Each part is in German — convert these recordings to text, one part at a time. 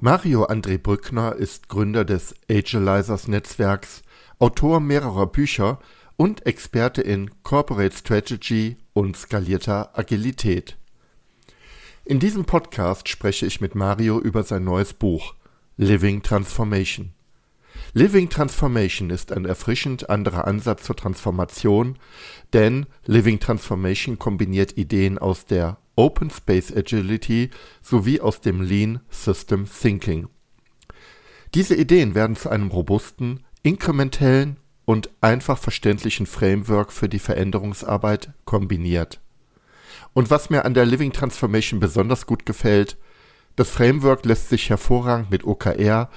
Mario André Brückner ist Gründer des Agilizers Netzwerks, Autor mehrerer Bücher und Experte in Corporate Strategy und skalierter Agilität. In diesem Podcast spreche ich mit Mario über sein neues Buch Living Transformation. Living Transformation ist ein erfrischend anderer Ansatz zur Transformation, denn Living Transformation kombiniert Ideen aus der Open Space Agility sowie aus dem Lean System Thinking. Diese Ideen werden zu einem robusten, inkrementellen und einfach verständlichen Framework für die Veränderungsarbeit kombiniert. Und was mir an der Living Transformation besonders gut gefällt, das Framework lässt sich hervorragend mit OKR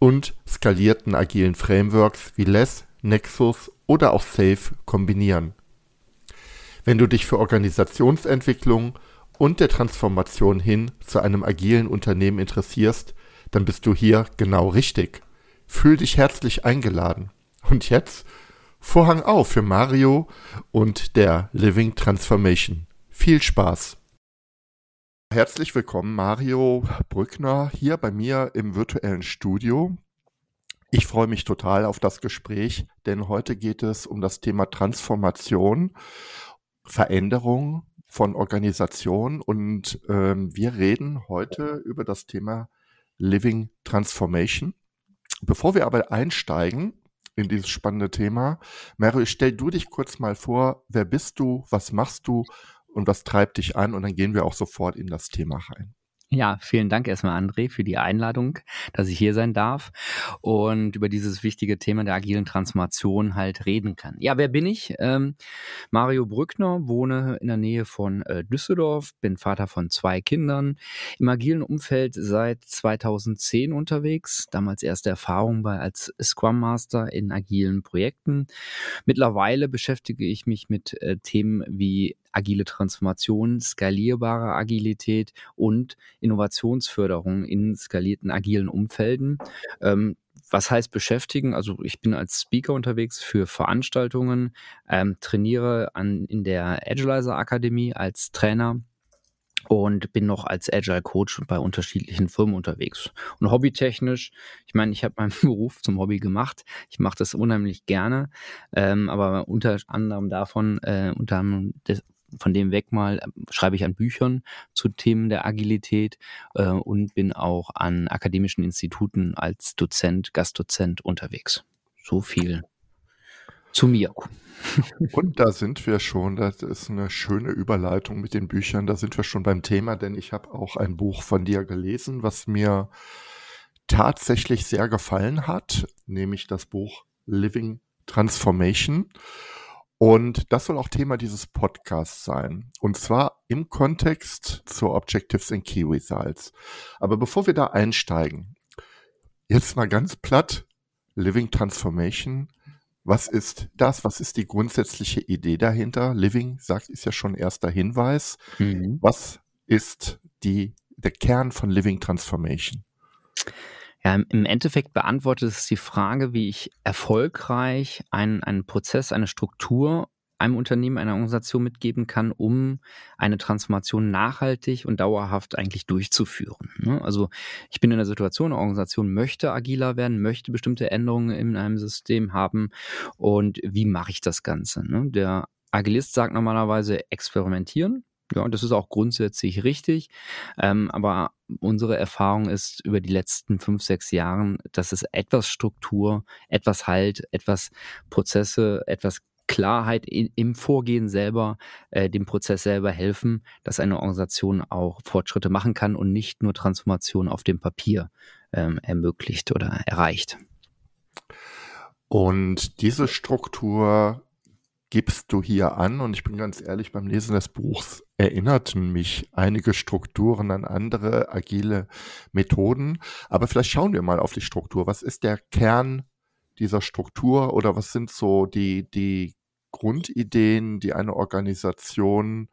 und skalierten agilen Frameworks wie Less, Nexus oder auch Safe kombinieren. Wenn du dich für Organisationsentwicklung und der Transformation hin zu einem agilen Unternehmen interessierst, dann bist du hier genau richtig. Fühl dich herzlich eingeladen. Und jetzt Vorhang auf für Mario und der Living Transformation. Viel Spaß! Herzlich willkommen, Mario Brückner, hier bei mir im virtuellen Studio. Ich freue mich total auf das Gespräch, denn heute geht es um das Thema Transformation, Veränderung von Organisationen und ähm, wir reden heute über das Thema Living Transformation. Bevor wir aber einsteigen, in dieses spannende Thema. Mario, stell du dich kurz mal vor, wer bist du, was machst du und was treibt dich an und dann gehen wir auch sofort in das Thema rein. Ja, vielen Dank erstmal, André, für die Einladung, dass ich hier sein darf und über dieses wichtige Thema der agilen Transformation halt reden kann. Ja, wer bin ich? Ähm, Mario Brückner, wohne in der Nähe von äh, Düsseldorf, bin Vater von zwei Kindern, im agilen Umfeld seit 2010 unterwegs, damals erste Erfahrung bei als Scrum Master in agilen Projekten. Mittlerweile beschäftige ich mich mit äh, Themen wie agile Transformation, skalierbare Agilität und Innovationsförderung in skalierten agilen Umfelden. Ähm, was heißt beschäftigen? Also ich bin als Speaker unterwegs für Veranstaltungen, ähm, trainiere an, in der Agilizer Akademie als Trainer und bin noch als Agile Coach bei unterschiedlichen Firmen unterwegs. Und hobbytechnisch, ich meine, ich habe meinen Beruf zum Hobby gemacht. Ich mache das unheimlich gerne, ähm, aber unter anderem davon, äh, unter anderem des, von dem weg mal ähm, schreibe ich an Büchern zu Themen der Agilität äh, und bin auch an akademischen Instituten als Dozent, Gastdozent unterwegs. So viel zu mir. Und da sind wir schon, das ist eine schöne Überleitung mit den Büchern, da sind wir schon beim Thema, denn ich habe auch ein Buch von dir gelesen, was mir tatsächlich sehr gefallen hat, nämlich das Buch Living Transformation. Und das soll auch Thema dieses Podcasts sein. Und zwar im Kontext zur Objectives and Key Results. Aber bevor wir da einsteigen, jetzt mal ganz platt, Living Transformation. Was ist das? Was ist die grundsätzliche Idee dahinter? Living, sagt, ist ja schon erster Hinweis. Mhm. Was ist die, der Kern von Living Transformation? Ja, im Endeffekt beantwortet es die Frage, wie ich erfolgreich einen, einen Prozess, eine Struktur einem Unternehmen, einer Organisation mitgeben kann, um eine Transformation nachhaltig und dauerhaft eigentlich durchzuführen. Ne? Also ich bin in der Situation, eine Organisation möchte agiler werden, möchte bestimmte Änderungen in einem System haben und wie mache ich das Ganze? Ne? Der Agilist sagt normalerweise experimentieren, ja, das ist auch grundsätzlich richtig. Ähm, aber unsere Erfahrung ist über die letzten fünf, sechs Jahren, dass es etwas Struktur, etwas Halt, etwas Prozesse, etwas Klarheit in, im Vorgehen selber, äh, dem Prozess selber helfen, dass eine Organisation auch Fortschritte machen kann und nicht nur Transformation auf dem Papier ähm, ermöglicht oder erreicht. Und diese Struktur gibst du hier an und ich bin ganz ehrlich, beim Lesen des Buchs erinnerten mich einige Strukturen an andere agile Methoden. Aber vielleicht schauen wir mal auf die Struktur. Was ist der Kern dieser Struktur oder was sind so die, die Grundideen, die eine Organisation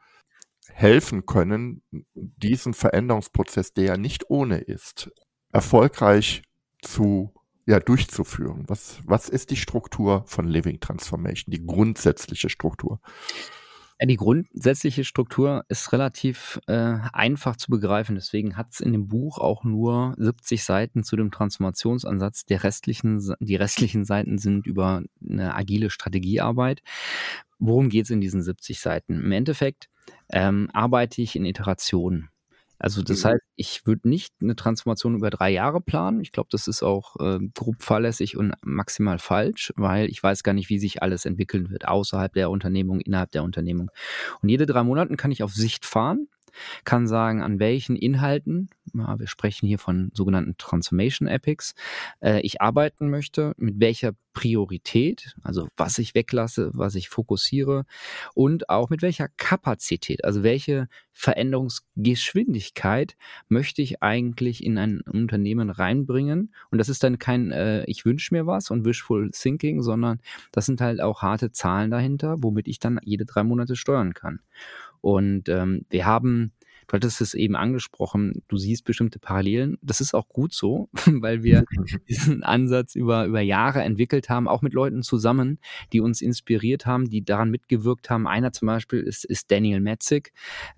helfen können, diesen Veränderungsprozess, der ja nicht ohne ist, erfolgreich zu ja, durchzuführen. Was, was ist die Struktur von Living Transformation, die grundsätzliche Struktur? Ja, die grundsätzliche Struktur ist relativ äh, einfach zu begreifen. Deswegen hat es in dem Buch auch nur 70 Seiten zu dem Transformationsansatz. Die restlichen, die restlichen Seiten sind über eine agile Strategiearbeit. Worum geht es in diesen 70 Seiten? Im Endeffekt ähm, arbeite ich in Iterationen. Also das mhm. heißt, ich würde nicht eine Transformation über drei Jahre planen. Ich glaube, das ist auch äh, grob fahrlässig und maximal falsch, weil ich weiß gar nicht, wie sich alles entwickeln wird, außerhalb der Unternehmung, innerhalb der Unternehmung. Und jede drei Monate kann ich auf Sicht fahren kann sagen, an welchen Inhalten, ja, wir sprechen hier von sogenannten Transformation Epics, äh, ich arbeiten möchte, mit welcher Priorität, also was ich weglasse, was ich fokussiere und auch mit welcher Kapazität, also welche Veränderungsgeschwindigkeit möchte ich eigentlich in ein Unternehmen reinbringen. Und das ist dann kein äh, Ich wünsche mir was und Wishful Thinking, sondern das sind halt auch harte Zahlen dahinter, womit ich dann jede drei Monate steuern kann. Und ähm, wir haben Du hattest es eben angesprochen, du siehst bestimmte Parallelen. Das ist auch gut so, weil wir diesen Ansatz über, über Jahre entwickelt haben, auch mit Leuten zusammen, die uns inspiriert haben, die daran mitgewirkt haben. Einer zum Beispiel ist, ist Daniel Metzig,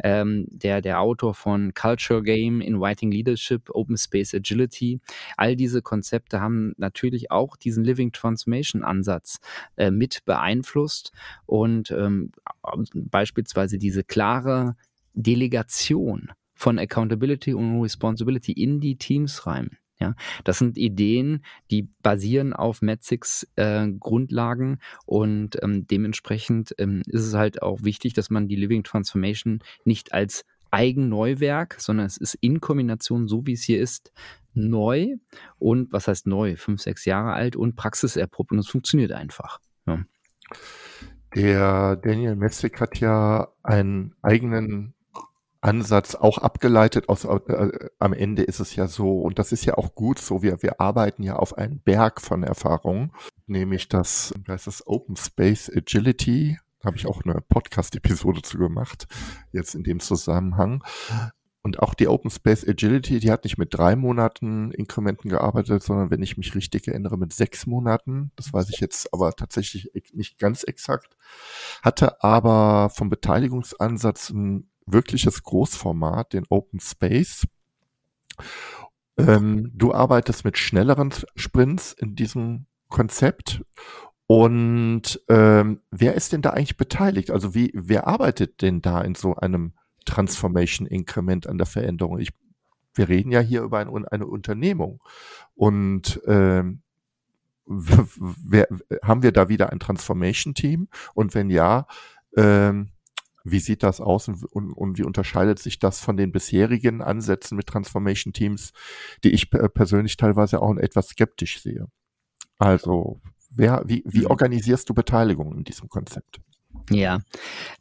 ähm, der, der Autor von Culture Game, Inviting Leadership, Open Space Agility. All diese Konzepte haben natürlich auch diesen Living Transformation Ansatz äh, mit beeinflusst und ähm, beispielsweise diese klare Delegation von Accountability und Responsibility in die Teams rein. Ja, das sind Ideen, die basieren auf Metzigs äh, Grundlagen und ähm, dementsprechend ähm, ist es halt auch wichtig, dass man die Living Transformation nicht als Eigenneuwerk, sondern es ist in Kombination, so wie es hier ist, neu und was heißt neu? Fünf, sechs Jahre alt und praxiserprobt und es funktioniert einfach. Ja. Der Daniel Metzig hat ja einen eigenen Ansatz auch abgeleitet aus, äh, am Ende ist es ja so, und das ist ja auch gut so, wir, wir arbeiten ja auf einen Berg von Erfahrungen, nämlich das, da ist das Open Space Agility, da habe ich auch eine Podcast-Episode zu gemacht, jetzt in dem Zusammenhang. Und auch die Open Space Agility, die hat nicht mit drei Monaten Inkrementen gearbeitet, sondern wenn ich mich richtig erinnere, mit sechs Monaten. Das weiß ich jetzt aber tatsächlich nicht ganz exakt. Hatte aber vom Beteiligungsansatz ein wirkliches Großformat, den Open Space. Ähm, du arbeitest mit schnelleren Sprints in diesem Konzept. Und ähm, wer ist denn da eigentlich beteiligt? Also wie, wer arbeitet denn da in so einem Transformation Increment an der Veränderung? Ich, wir reden ja hier über ein, eine Unternehmung. Und ähm, wer, haben wir da wieder ein Transformation Team? Und wenn ja, ähm, wie sieht das aus und, und, und, wie unterscheidet sich das von den bisherigen Ansätzen mit Transformation Teams, die ich persönlich teilweise auch etwas skeptisch sehe? Also, wer, wie, wie mhm. organisierst du Beteiligung in diesem Konzept? Ja,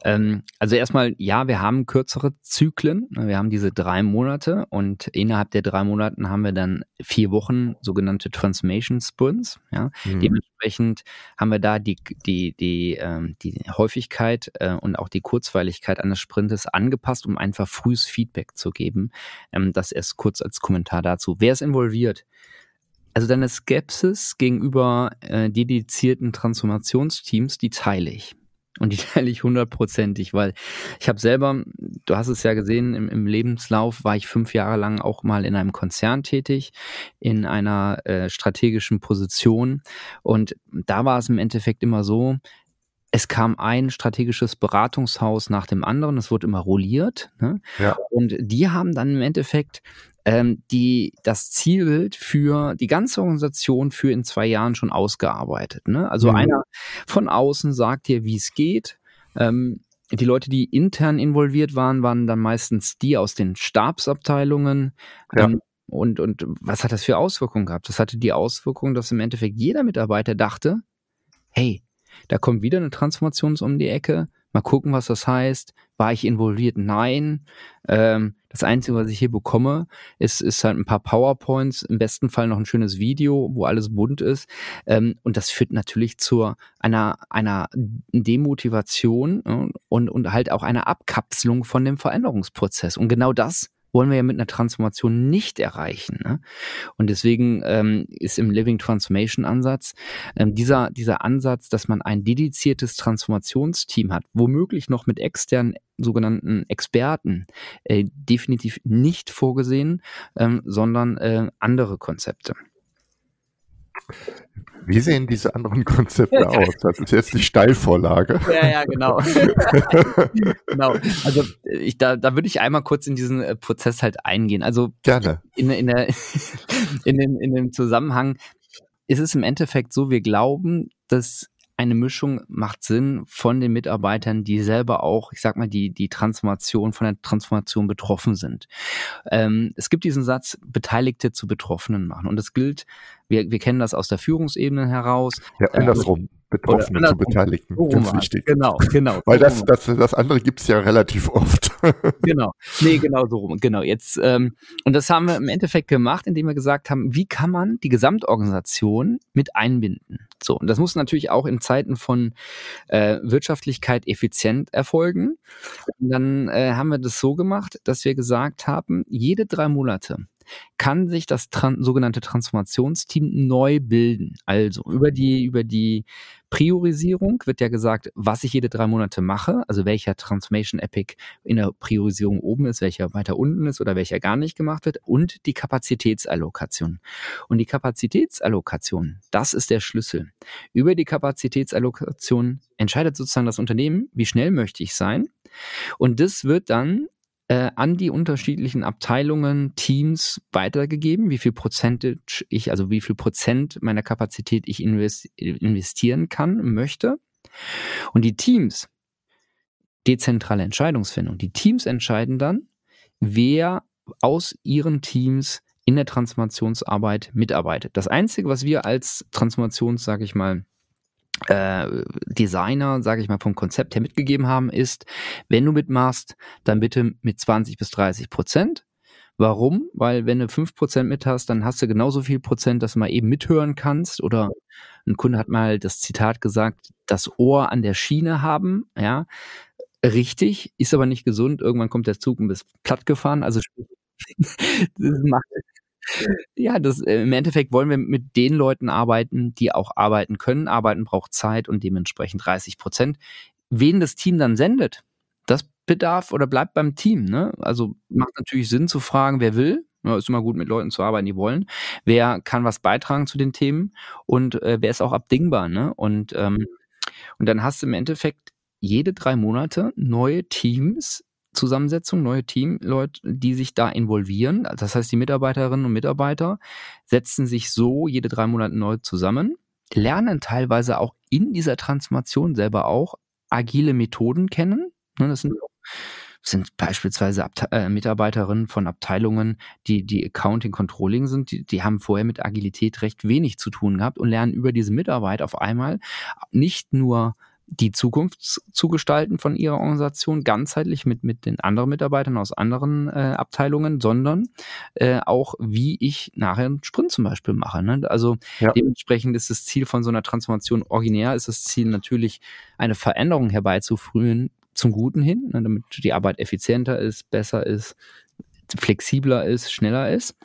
ähm, also erstmal, ja, wir haben kürzere Zyklen. Wir haben diese drei Monate und innerhalb der drei Monaten haben wir dann vier Wochen sogenannte Transformation Sprints. Ja, mhm. dementsprechend haben wir da die die die ähm, die Häufigkeit äh, und auch die Kurzweiligkeit eines Sprintes angepasst, um einfach frühes Feedback zu geben. Ähm, das erst kurz als Kommentar dazu. Wer ist involviert? Also deine Skepsis gegenüber äh, dedizierten Transformationsteams, die teile ich. Und die teile ich hundertprozentig, weil ich habe selber, du hast es ja gesehen, im, im, Lebenslauf war ich fünf Jahre lang auch mal in einem Konzern tätig, in einer äh, strategischen Position. Und da war es im Endeffekt immer so, es kam ein strategisches Beratungshaus nach dem anderen, es wurde immer rolliert. Ne? Ja. Und die haben dann im Endeffekt ähm, die das Zielbild für die ganze Organisation für in zwei Jahren schon ausgearbeitet. Ne? Also mhm. einer von außen sagt dir, wie es geht. Ähm, die Leute, die intern involviert waren, waren dann meistens die aus den Stabsabteilungen. Ja. Ähm, und, und was hat das für Auswirkungen gehabt? Das hatte die Auswirkung, dass im Endeffekt jeder Mitarbeiter dachte, hey, da kommt wieder eine Transformation um die Ecke, mal gucken, was das heißt. War ich involviert? Nein. Ähm, das Einzige, was ich hier bekomme, ist, ist halt ein paar PowerPoints, im besten Fall noch ein schönes Video, wo alles bunt ist. Ähm, und das führt natürlich zu einer, einer Demotivation und, und halt auch einer Abkapselung von dem Veränderungsprozess. Und genau das wollen wir ja mit einer Transformation nicht erreichen. Ne? Und deswegen ähm, ist im Living Transformation Ansatz ähm, dieser, dieser Ansatz, dass man ein dediziertes Transformationsteam hat, womöglich noch mit externen sogenannten Experten, äh, definitiv nicht vorgesehen, ähm, sondern äh, andere Konzepte. Wie sehen diese anderen Konzepte aus? Das ist jetzt die Steilvorlage. Ja, ja, genau. genau. Also ich, da, da würde ich einmal kurz in diesen äh, Prozess halt eingehen. Also gerne. In, in, der, in, dem, in dem Zusammenhang ist es im Endeffekt so, wir glauben, dass eine Mischung macht Sinn von den Mitarbeitern, die selber auch, ich sag mal, die, die Transformation, von der Transformation betroffen sind. Ähm, es gibt diesen Satz, Beteiligte zu Betroffenen machen. Und es gilt, wir, wir kennen das aus der Führungsebene heraus. Ja, andersrum. Ähm, Betroffene zu Beteiligten. So Ganz wichtig. Genau, genau. Weil das, das, das andere gibt's ja relativ oft. genau. Nee, genau so rum. Genau. Jetzt, ähm, und das haben wir im Endeffekt gemacht, indem wir gesagt haben, wie kann man die Gesamtorganisation mit einbinden? So, und das muss natürlich auch in Zeiten von äh, Wirtschaftlichkeit effizient erfolgen. Und dann äh, haben wir das so gemacht, dass wir gesagt haben, jede drei Monate kann sich das Tran sogenannte Transformationsteam neu bilden. Also über die, über die Priorisierung wird ja gesagt, was ich jede drei Monate mache, also welcher Transformation Epic in der Priorisierung oben ist, welcher weiter unten ist oder welcher gar nicht gemacht wird und die Kapazitätsallokation. Und die Kapazitätsallokation, das ist der Schlüssel. Über die Kapazitätsallokation entscheidet sozusagen das Unternehmen, wie schnell möchte ich sein. Und das wird dann äh, an die unterschiedlichen Abteilungen, Teams weitergegeben, wie viel Prozent ich, also wie viel Prozent meiner Kapazität ich investieren kann, möchte. Und die Teams, dezentrale Entscheidungsfindung, die Teams entscheiden dann, wer aus ihren Teams in der Transformationsarbeit mitarbeitet. Das Einzige, was wir als Transformations, sage ich mal, äh, Designer, sage ich mal, vom Konzept her mitgegeben haben, ist, wenn du mitmachst, dann bitte mit 20 bis 30 Prozent. Warum? Weil wenn du 5 Prozent mit hast, dann hast du genauso viel Prozent, dass du mal eben mithören kannst. Oder ein Kunde hat mal das Zitat gesagt, das Ohr an der Schiene haben, ja. Richtig, ist aber nicht gesund. Irgendwann kommt der Zug und bist platt gefahren. Also macht, ja, das, äh, im Endeffekt wollen wir mit den Leuten arbeiten, die auch arbeiten können. Arbeiten braucht Zeit und dementsprechend 30 Prozent. Wen das Team dann sendet, das bedarf oder bleibt beim Team. Ne? Also macht natürlich Sinn zu fragen, wer will. Ja, ist immer gut, mit Leuten zu arbeiten, die wollen. Wer kann was beitragen zu den Themen und äh, wer ist auch abdingbar. Ne? Und, ähm, und dann hast du im Endeffekt jede drei Monate neue Teams, Zusammensetzung, neue Teamleute, die sich da involvieren. Das heißt, die Mitarbeiterinnen und Mitarbeiter setzen sich so jede drei Monate neu zusammen, lernen teilweise auch in dieser Transformation selber auch agile Methoden kennen. Ne, das sind, sind beispielsweise Abte äh, Mitarbeiterinnen von Abteilungen, die die Accounting Controlling sind, die, die haben vorher mit Agilität recht wenig zu tun gehabt und lernen über diese Mitarbeit auf einmal nicht nur die Zukunft zu gestalten von ihrer Organisation, ganzheitlich mit, mit den anderen Mitarbeitern aus anderen äh, Abteilungen, sondern äh, auch, wie ich nachher einen Sprint zum Beispiel mache. Ne? Also ja. dementsprechend ist das Ziel von so einer Transformation originär, ist das Ziel natürlich, eine Veränderung herbeizuführen zum Guten hin, ne? damit die Arbeit effizienter ist, besser ist, flexibler ist, schneller ist.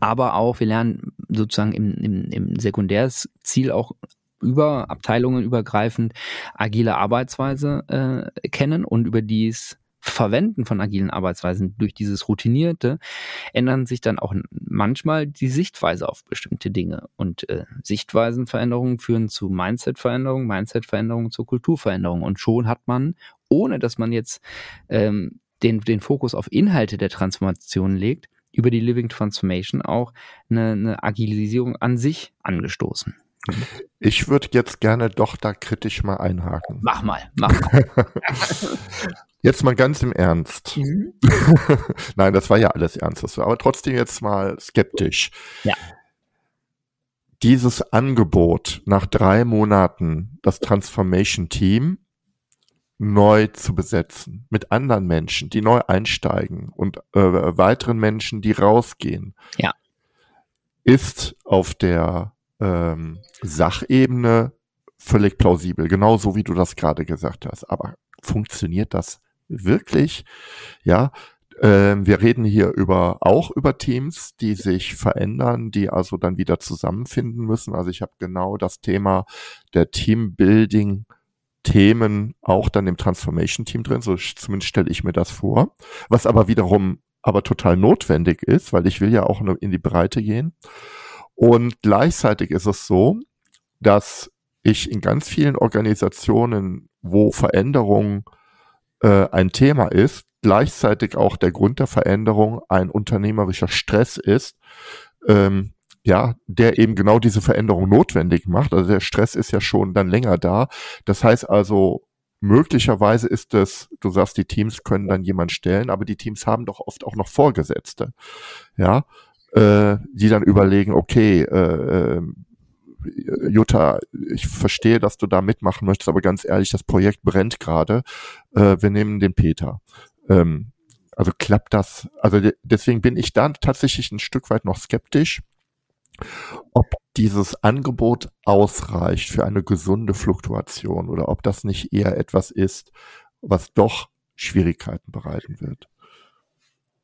Aber auch, wir lernen sozusagen im, im, im Sekundärziel auch über Abteilungen übergreifend agile Arbeitsweise äh, kennen und über dies Verwenden von agilen Arbeitsweisen durch dieses Routinierte ändern sich dann auch manchmal die Sichtweise auf bestimmte Dinge. Und äh, Sichtweisenveränderungen führen zu Mindset-Veränderungen, Mindset-Veränderungen zur Kulturveränderung. Und schon hat man, ohne dass man jetzt ähm, den, den Fokus auf Inhalte der Transformation legt, über die Living Transformation auch eine, eine Agilisierung an sich angestoßen. Ich würde jetzt gerne doch da kritisch mal einhaken. Mach mal, mach mal. jetzt mal ganz im Ernst. Mhm. Nein, das war ja alles ernst, aber trotzdem jetzt mal skeptisch. Ja. Dieses Angebot nach drei Monaten, das Transformation Team, neu zu besetzen mit anderen Menschen, die neu einsteigen und äh, weiteren Menschen, die rausgehen, ja. ist auf der ähm, Sachebene völlig plausibel, genauso wie du das gerade gesagt hast. Aber funktioniert das wirklich? Ja, ähm, wir reden hier über auch über Teams, die sich verändern, die also dann wieder zusammenfinden müssen. Also ich habe genau das Thema der Teambuilding Themen auch dann im Transformation-Team drin, so zumindest stelle ich mir das vor, was aber wiederum aber total notwendig ist, weil ich will ja auch in die Breite gehen. Und gleichzeitig ist es so, dass ich in ganz vielen Organisationen, wo Veränderung äh, ein Thema ist, gleichzeitig auch der Grund der Veränderung ein unternehmerischer Stress ist, ähm, ja, der eben genau diese Veränderung notwendig macht. Also der Stress ist ja schon dann länger da. Das heißt also, möglicherweise ist es, du sagst, die Teams können dann jemand stellen, aber die Teams haben doch oft auch noch Vorgesetzte, ja, äh, die dann überlegen, okay, äh, äh Jutta, ich verstehe, dass du da mitmachen möchtest, aber ganz ehrlich, das Projekt brennt gerade. Äh, wir nehmen den Peter. Ähm, also klappt das? Also deswegen bin ich da tatsächlich ein Stück weit noch skeptisch ob dieses Angebot ausreicht für eine gesunde Fluktuation oder ob das nicht eher etwas ist, was doch Schwierigkeiten bereiten wird.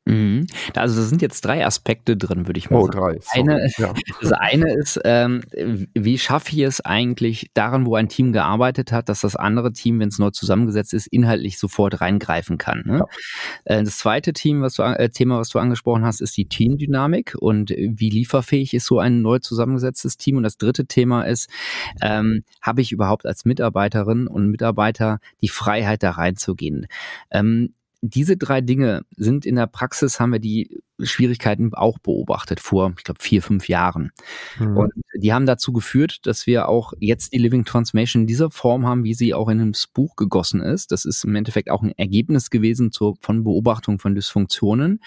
Mhm. Also da sind jetzt drei Aspekte drin, würde ich mal oh, sagen. Drei. Eine, ja. Das eine ist, ähm, wie schaffe ich es eigentlich daran, wo ein Team gearbeitet hat, dass das andere Team, wenn es neu zusammengesetzt ist, inhaltlich sofort reingreifen kann. Ne? Ja. Äh, das zweite Team, was du, äh, Thema, was du angesprochen hast, ist die Teamdynamik und wie lieferfähig ist so ein neu zusammengesetztes Team. Und das dritte Thema ist, ähm, habe ich überhaupt als Mitarbeiterin und Mitarbeiter die Freiheit, da reinzugehen? Ähm, diese drei Dinge sind in der Praxis, haben wir die Schwierigkeiten auch beobachtet vor, ich glaube, vier, fünf Jahren. Mhm. Und die haben dazu geführt, dass wir auch jetzt die Living Transformation in dieser Form haben, wie sie auch in einem Buch gegossen ist. Das ist im Endeffekt auch ein Ergebnis gewesen zur, von Beobachtung von Dysfunktionen.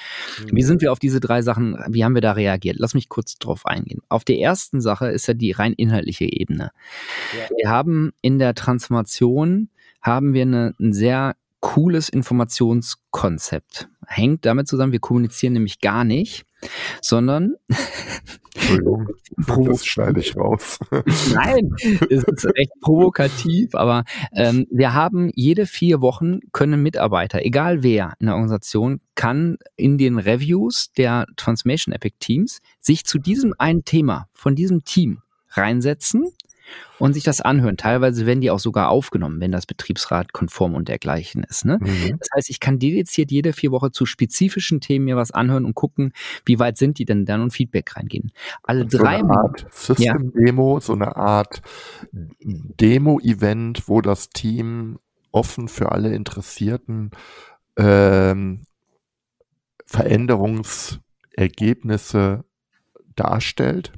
Mhm. Wie sind wir auf diese drei Sachen, wie haben wir da reagiert? Lass mich kurz drauf eingehen. Auf der ersten Sache ist ja die rein inhaltliche Ebene. Ja. Wir haben in der Transformation haben wir eine, ein sehr cooles Informationskonzept. Hängt damit zusammen, wir kommunizieren nämlich gar nicht, sondern Entschuldigung, das schneide ich raus. Nein, es ist recht provokativ, aber ähm, wir haben jede vier Wochen können Mitarbeiter, egal wer in der Organisation, kann in den Reviews der Transformation Epic Teams sich zu diesem einen Thema von diesem Team reinsetzen und sich das anhören. Teilweise werden die auch sogar aufgenommen, wenn das Betriebsrat konform und dergleichen ist. Ne? Mhm. Das heißt, ich kann dediziert jede vier Wochen zu spezifischen Themen mir was anhören und gucken, wie weit sind die denn dann und Feedback reingehen. Alle so drei eine Art System-Demo, ja. so eine Art Demo-Event, wo das Team offen für alle Interessierten ähm, Veränderungsergebnisse darstellt.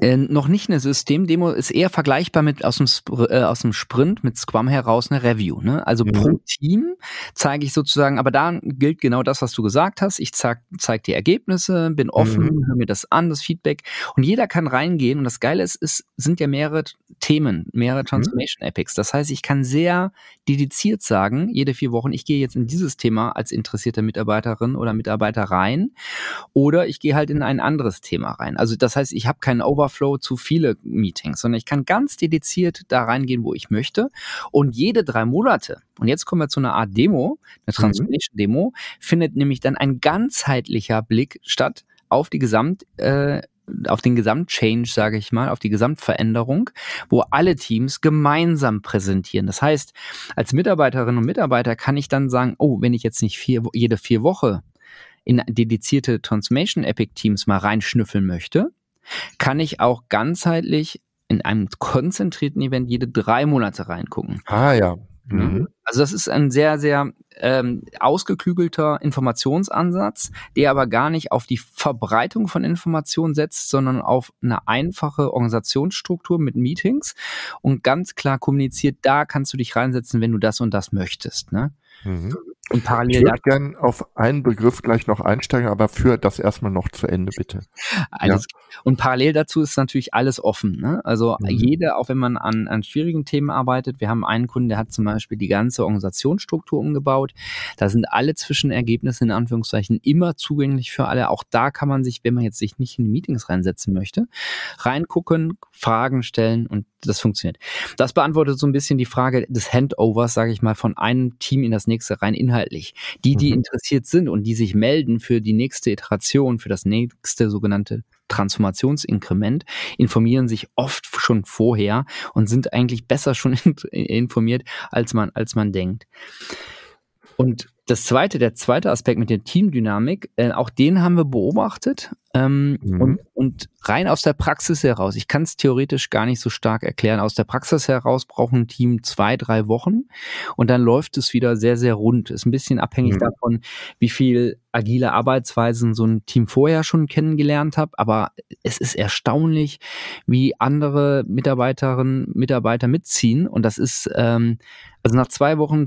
Äh, noch nicht eine Systemdemo, ist eher vergleichbar mit aus dem, Spr äh, aus dem Sprint mit Scrum heraus eine Review. Ne? Also mhm. pro Team zeige ich sozusagen, aber da gilt genau das, was du gesagt hast. Ich zeige zeig die Ergebnisse, bin offen, mhm. höre mir das an, das Feedback und jeder kann reingehen. Und das Geile ist, es sind ja mehrere Themen, mehrere mhm. Transformation. Epics. Das heißt, ich kann sehr dediziert sagen, jede vier Wochen, ich gehe jetzt in dieses Thema als interessierte Mitarbeiterin oder Mitarbeiter rein oder ich gehe halt in ein anderes Thema rein. Also das heißt, ich habe keinen Overflow zu viele Meetings, sondern ich kann ganz dediziert da reingehen, wo ich möchte. Und jede drei Monate, und jetzt kommen wir zu einer Art Demo, eine mhm. Transformation-Demo, findet nämlich dann ein ganzheitlicher Blick statt auf die Gesamt, äh, auf den Gesamtchange, sage ich mal, auf die Gesamtveränderung, wo alle Teams gemeinsam präsentieren. Das heißt, als Mitarbeiterin und Mitarbeiter kann ich dann sagen, oh, wenn ich jetzt nicht vier, jede vier Woche in dedizierte Transformation Epic Teams mal reinschnüffeln möchte, kann ich auch ganzheitlich in einem konzentrierten Event jede drei Monate reingucken. Ah ja. Mhm. Also das ist ein sehr, sehr ähm, ausgeklügelter Informationsansatz, der aber gar nicht auf die Verbreitung von Informationen setzt, sondern auf eine einfache Organisationsstruktur mit Meetings und ganz klar kommuniziert, da kannst du dich reinsetzen, wenn du das und das möchtest. Ne? Mhm. Und parallel ich würde gerne auf einen Begriff gleich noch einsteigen, aber für das erstmal noch zu Ende, bitte. Alles. Ja. Und parallel dazu ist natürlich alles offen. Ne? Also mhm. jede, auch wenn man an, an schwierigen Themen arbeitet, wir haben einen Kunden, der hat zum Beispiel die ganze Organisationsstruktur umgebaut. Da sind alle Zwischenergebnisse in Anführungszeichen immer zugänglich für alle. Auch da kann man sich, wenn man jetzt sich nicht in die Meetings reinsetzen möchte, reingucken, Fragen stellen und das funktioniert. Das beantwortet so ein bisschen die Frage des Handovers, sage ich mal, von einem Team in das nächste rein inhaltlich. Die, die mhm. interessiert sind und die sich melden für die nächste Iteration, für das nächste sogenannte Transformationsinkrement, informieren sich oft schon vorher und sind eigentlich besser schon informiert, als man, als man denkt. Und das zweite, der zweite Aspekt mit der Teamdynamik, äh, auch den haben wir beobachtet. Ähm, mhm. und, und rein aus der Praxis heraus, ich kann es theoretisch gar nicht so stark erklären, aus der Praxis heraus braucht ein Team zwei, drei Wochen und dann läuft es wieder sehr, sehr rund. Ist ein bisschen abhängig mhm. davon, wie viel agile Arbeitsweisen so ein Team vorher schon kennengelernt hat. Aber es ist erstaunlich, wie andere Mitarbeiterinnen, Mitarbeiter mitziehen. Und das ist, ähm, also nach zwei Wochen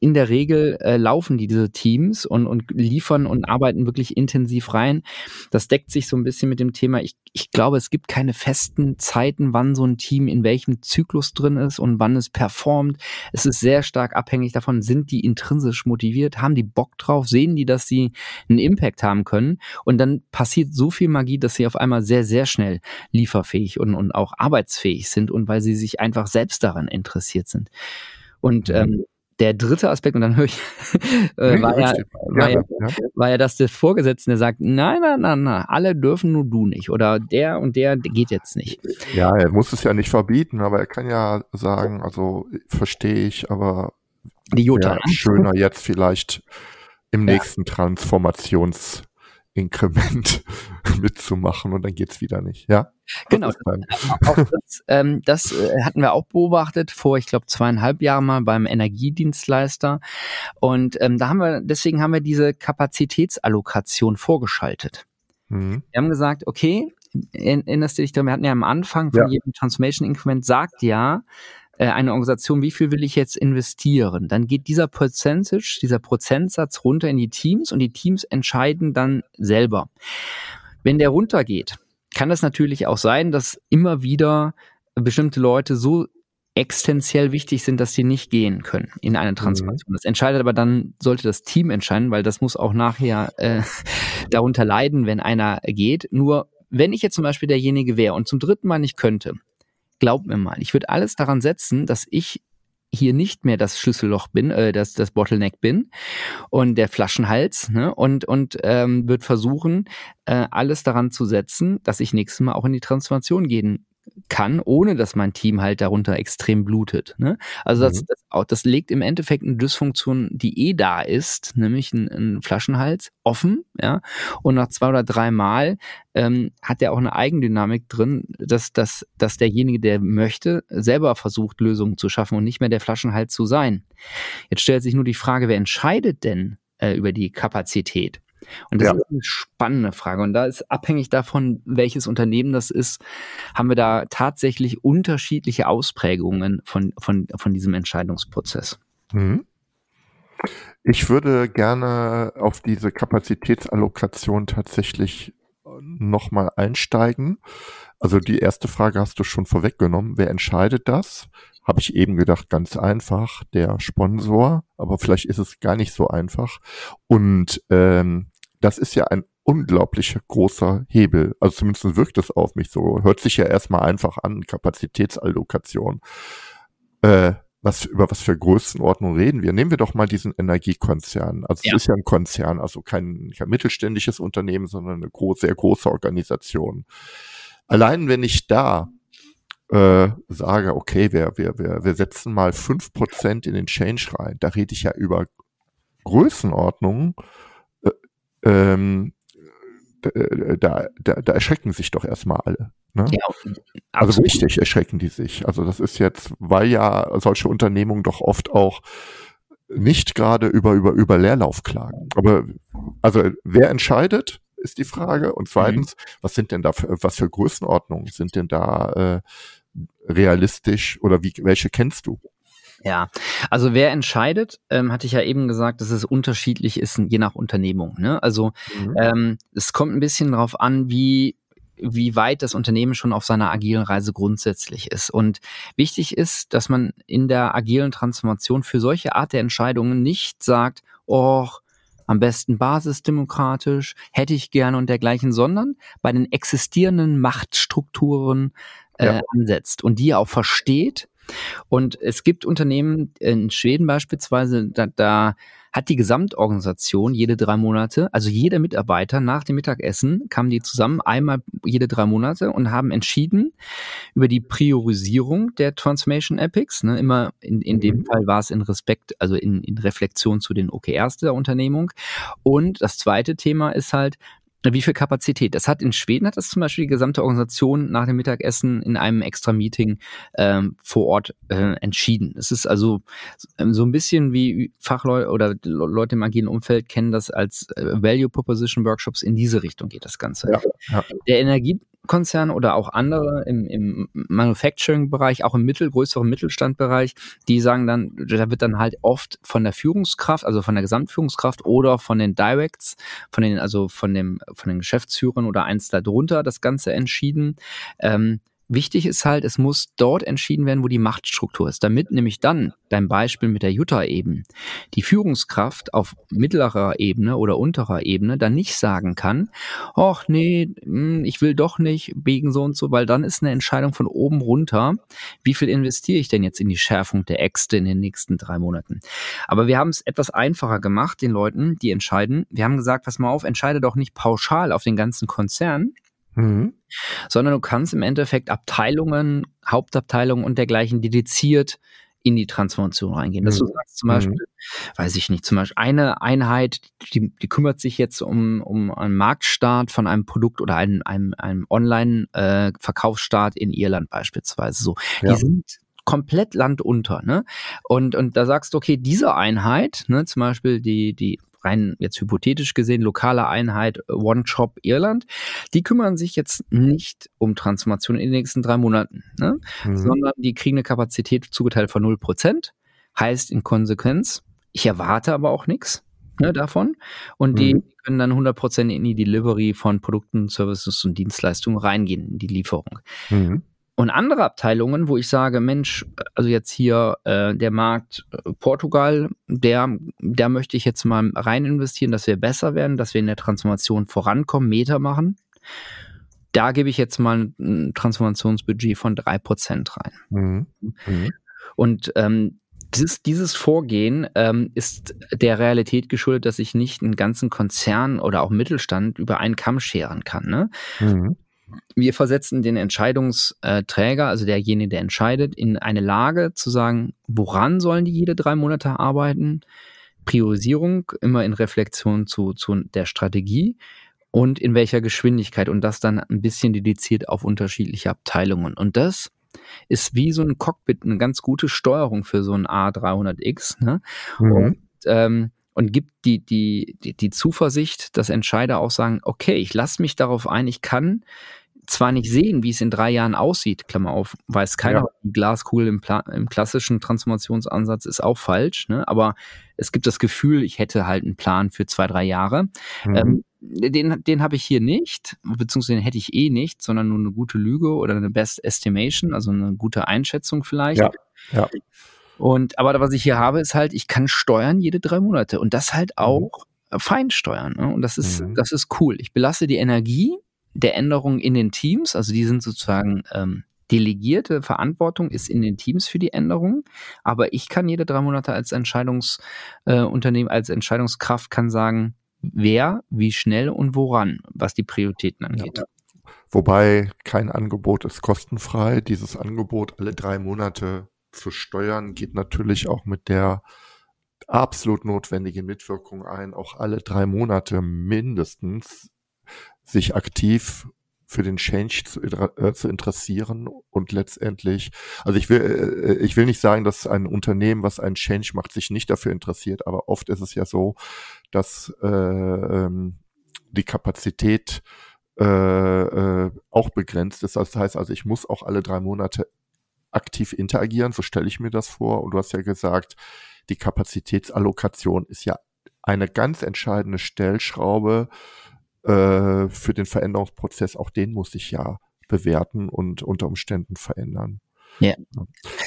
in der Regel äh, laufen die, diese Teams und, und liefern und arbeiten wirklich intensiv rein. Das deckt sich so ein bisschen mit dem Thema. Ich, ich glaube, es gibt keine festen Zeiten, wann so ein Team in welchem Zyklus drin ist und wann es performt. Es ist sehr stark abhängig davon, sind die intrinsisch motiviert, haben die Bock drauf, sehen die, dass sie einen Impact haben können. Und dann passiert so viel Magie, dass sie auf einmal sehr, sehr schnell lieferfähig und, und auch arbeitsfähig sind und weil sie sich einfach selbst daran interessiert sind. Und ähm, der dritte Aspekt, und dann höre ich, äh, war, ja, war, ja, war ja, dass der Vorgesetzte sagt, nein, nein, nein, nein, alle dürfen nur du nicht. Oder der und der geht jetzt nicht. Ja, er muss es ja nicht verbieten, aber er kann ja sagen, also verstehe ich, aber die Jutta. Ne? schöner jetzt vielleicht im ja. nächsten Transformations Inkrement mitzumachen und dann geht's wieder nicht. Ja. Genau. das, ähm, das äh, hatten wir auch beobachtet vor, ich glaube, zweieinhalb Jahren mal beim Energiedienstleister. Und ähm, da haben wir, deswegen haben wir diese Kapazitätsallokation vorgeschaltet. Mhm. Wir haben gesagt, okay, erinnerst du dich daran, wir hatten ja am Anfang von ja. jedem Transformation Increment sagt ja, eine Organisation, wie viel will ich jetzt investieren? Dann geht dieser Percentage, dieser Prozentsatz runter in die Teams und die Teams entscheiden dann selber. Wenn der runtergeht, kann es natürlich auch sein, dass immer wieder bestimmte Leute so existenziell wichtig sind, dass sie nicht gehen können in eine Transformation. Mhm. Das entscheidet aber dann, sollte das Team entscheiden, weil das muss auch nachher äh, darunter leiden, wenn einer geht. Nur wenn ich jetzt zum Beispiel derjenige wäre und zum dritten Mal nicht könnte, glaub mir mal, ich würde alles daran setzen, dass ich hier nicht mehr das Schlüsselloch bin, äh, das, das Bottleneck bin und der Flaschenhals ne? und, und ähm, wird versuchen, äh, alles daran zu setzen, dass ich nächstes Mal auch in die Transformation gehen kann, ohne dass mein Team halt darunter extrem blutet. Ne? Also das, mhm. das, das, legt im Endeffekt eine Dysfunktion, die eh da ist, nämlich ein, ein Flaschenhals, offen, ja, und nach zwei oder drei Mal ähm, hat er auch eine Eigendynamik drin, dass, dass, dass derjenige, der möchte, selber versucht, Lösungen zu schaffen und nicht mehr der Flaschenhals zu sein. Jetzt stellt sich nur die Frage, wer entscheidet denn äh, über die Kapazität? Und das ja. ist eine spannende Frage. Und da ist abhängig davon, welches Unternehmen das ist, haben wir da tatsächlich unterschiedliche Ausprägungen von, von, von diesem Entscheidungsprozess. Mhm. Ich würde gerne auf diese Kapazitätsallokation tatsächlich nochmal einsteigen. Also die erste Frage hast du schon vorweggenommen. Wer entscheidet das? Habe ich eben gedacht, ganz einfach, der Sponsor, aber vielleicht ist es gar nicht so einfach. Und ähm, das ist ja ein unglaublich großer Hebel. Also zumindest wirkt es auf mich so. Hört sich ja erstmal einfach an, Kapazitätsallokation. Äh, was, über was für Größenordnung reden wir? Nehmen wir doch mal diesen Energiekonzern. Also ja. es ist ja ein Konzern, also kein, kein mittelständisches Unternehmen, sondern eine groß, sehr große Organisation. Allein wenn ich da äh, sage, okay, wir, wir, wir, wir setzen mal fünf Prozent in den Change rein, da rede ich ja über Größenordnungen, ähm, äh, da, da, da erschrecken sich doch erstmal alle. Ne? Ja, also richtig erschrecken die sich. Also das ist jetzt, weil ja solche Unternehmungen doch oft auch nicht gerade über, über, über Leerlauf klagen. Aber also wer entscheidet, ist die Frage. Und zweitens, mhm. was sind denn da für, was für Größenordnungen sind denn da äh, realistisch oder wie, welche kennst du? Ja, also wer entscheidet, ähm, hatte ich ja eben gesagt, dass es unterschiedlich ist, je nach Unternehmung. Ne? Also mhm. ähm, es kommt ein bisschen darauf an, wie wie weit das Unternehmen schon auf seiner agilen Reise grundsätzlich ist. Und wichtig ist, dass man in der agilen Transformation für solche Art der Entscheidungen nicht sagt, oh, am besten basisdemokratisch, hätte ich gerne und dergleichen, sondern bei den existierenden Machtstrukturen äh, ja. ansetzt und die auch versteht und es gibt Unternehmen in Schweden beispielsweise, da, da hat die Gesamtorganisation jede drei Monate, also jeder Mitarbeiter nach dem Mittagessen kamen die zusammen einmal jede drei Monate und haben entschieden über die Priorisierung der Transformation Epics. Ne, immer in, in dem mhm. Fall war es in Respekt, also in, in Reflexion zu den OKRs der Unternehmung. Und das zweite Thema ist halt, wie viel Kapazität. Das hat in Schweden hat das zum Beispiel die gesamte Organisation nach dem Mittagessen in einem extra Meeting ähm, vor Ort äh, entschieden. Es ist also ähm, so ein bisschen wie Fachleute oder Leute im agilen Umfeld kennen das als äh, Value Proposition Workshops. In diese Richtung geht das Ganze. Ja, ja. Der Energie Konzerne oder auch andere im, im Manufacturing-Bereich, auch im mittel, größeren Mittelstandbereich, die sagen dann, da wird dann halt oft von der Führungskraft, also von der Gesamtführungskraft oder von den Directs, von den, also von dem, von den Geschäftsführern oder eins darunter das Ganze entschieden. Ähm, Wichtig ist halt, es muss dort entschieden werden, wo die Machtstruktur ist, damit nämlich dann, dein Beispiel mit der Jutta eben, die Führungskraft auf mittlerer Ebene oder unterer Ebene dann nicht sagen kann, ach nee, hm, ich will doch nicht wegen so und so, weil dann ist eine Entscheidung von oben runter, wie viel investiere ich denn jetzt in die Schärfung der Äxte in den nächsten drei Monaten. Aber wir haben es etwas einfacher gemacht, den Leuten, die entscheiden. Wir haben gesagt, pass mal auf, entscheide doch nicht pauschal auf den ganzen Konzern, Mhm. Sondern du kannst im Endeffekt Abteilungen, Hauptabteilungen und dergleichen dediziert in die Transformation reingehen. Dass mhm. du sagst zum Beispiel, mhm. weiß ich nicht, zum Beispiel eine Einheit, die, die kümmert sich jetzt um, um einen Marktstart von einem Produkt oder einem, einem, einem Online-Verkaufsstart äh, in Irland beispielsweise. So, ja. die sind komplett landunter, ne? Und, und da sagst du, okay, diese Einheit, ne, zum Beispiel die, die rein jetzt hypothetisch gesehen, lokale Einheit äh, One Shop Irland, die kümmern sich jetzt nicht um Transformation in den nächsten drei Monaten, ne? Mhm. sondern die kriegen eine Kapazität zugeteilt von 0%. Heißt in Konsequenz, ich erwarte aber auch nichts ne, davon. Und mhm. die können dann 100% in die Delivery von Produkten, Services und Dienstleistungen reingehen, in die Lieferung. Mhm. Und andere Abteilungen, wo ich sage, Mensch, also jetzt hier äh, der Markt äh, Portugal, der, der möchte ich jetzt mal rein investieren, dass wir besser werden, dass wir in der Transformation vorankommen, Meter machen. Da gebe ich jetzt mal ein Transformationsbudget von drei Prozent rein. Mhm. Mhm. Und ähm, dieses, dieses Vorgehen ähm, ist der Realität geschuldet, dass ich nicht einen ganzen Konzern oder auch Mittelstand über einen Kamm scheren kann. Ne? Mhm wir versetzen den Entscheidungsträger, also derjenige, der entscheidet, in eine Lage zu sagen, woran sollen die jede drei Monate arbeiten? Priorisierung immer in Reflexion zu, zu der Strategie und in welcher Geschwindigkeit und das dann ein bisschen dediziert auf unterschiedliche Abteilungen. Und das ist wie so ein Cockpit, eine ganz gute Steuerung für so ein A300X. Ne? Mhm. Und, ähm, und gibt die, die, die, die Zuversicht, dass Entscheider auch sagen, okay, ich lasse mich darauf ein, ich kann zwar nicht sehen, wie es in drei Jahren aussieht, Klammer auf, weiß keiner, ja. die Glaskugel im, im, klassischen Transformationsansatz ist auch falsch, ne? aber es gibt das Gefühl, ich hätte halt einen Plan für zwei, drei Jahre. Mhm. Ähm, den, den habe ich hier nicht, beziehungsweise den hätte ich eh nicht, sondern nur eine gute Lüge oder eine Best Estimation, also eine gute Einschätzung vielleicht. Ja, ja. Und aber was ich hier habe, ist halt, ich kann steuern jede drei Monate und das halt mhm. auch mhm. fein steuern. Ne? Und das ist, mhm. das ist cool. Ich belasse die Energie der Änderungen in den Teams, also die sind sozusagen ähm, delegierte Verantwortung ist in den Teams für die Änderungen, aber ich kann jede drei Monate als Entscheidungsunternehmen, äh, als Entscheidungskraft kann sagen, wer, wie schnell und woran, was die Prioritäten angeht. Ja. Wobei kein Angebot ist kostenfrei. Dieses Angebot alle drei Monate zu steuern geht natürlich auch mit der absolut notwendigen Mitwirkung ein, auch alle drei Monate mindestens sich aktiv für den Change zu, äh, zu, interessieren und letztendlich, also ich will, äh, ich will nicht sagen, dass ein Unternehmen, was einen Change macht, sich nicht dafür interessiert, aber oft ist es ja so, dass äh, ähm, die Kapazität äh, äh, auch begrenzt ist. Das heißt also, ich muss auch alle drei Monate aktiv interagieren, so stelle ich mir das vor. Und du hast ja gesagt, die Kapazitätsallokation ist ja eine ganz entscheidende Stellschraube äh, für den Veränderungsprozess. Auch den muss ich ja bewerten und unter Umständen verändern. Ja.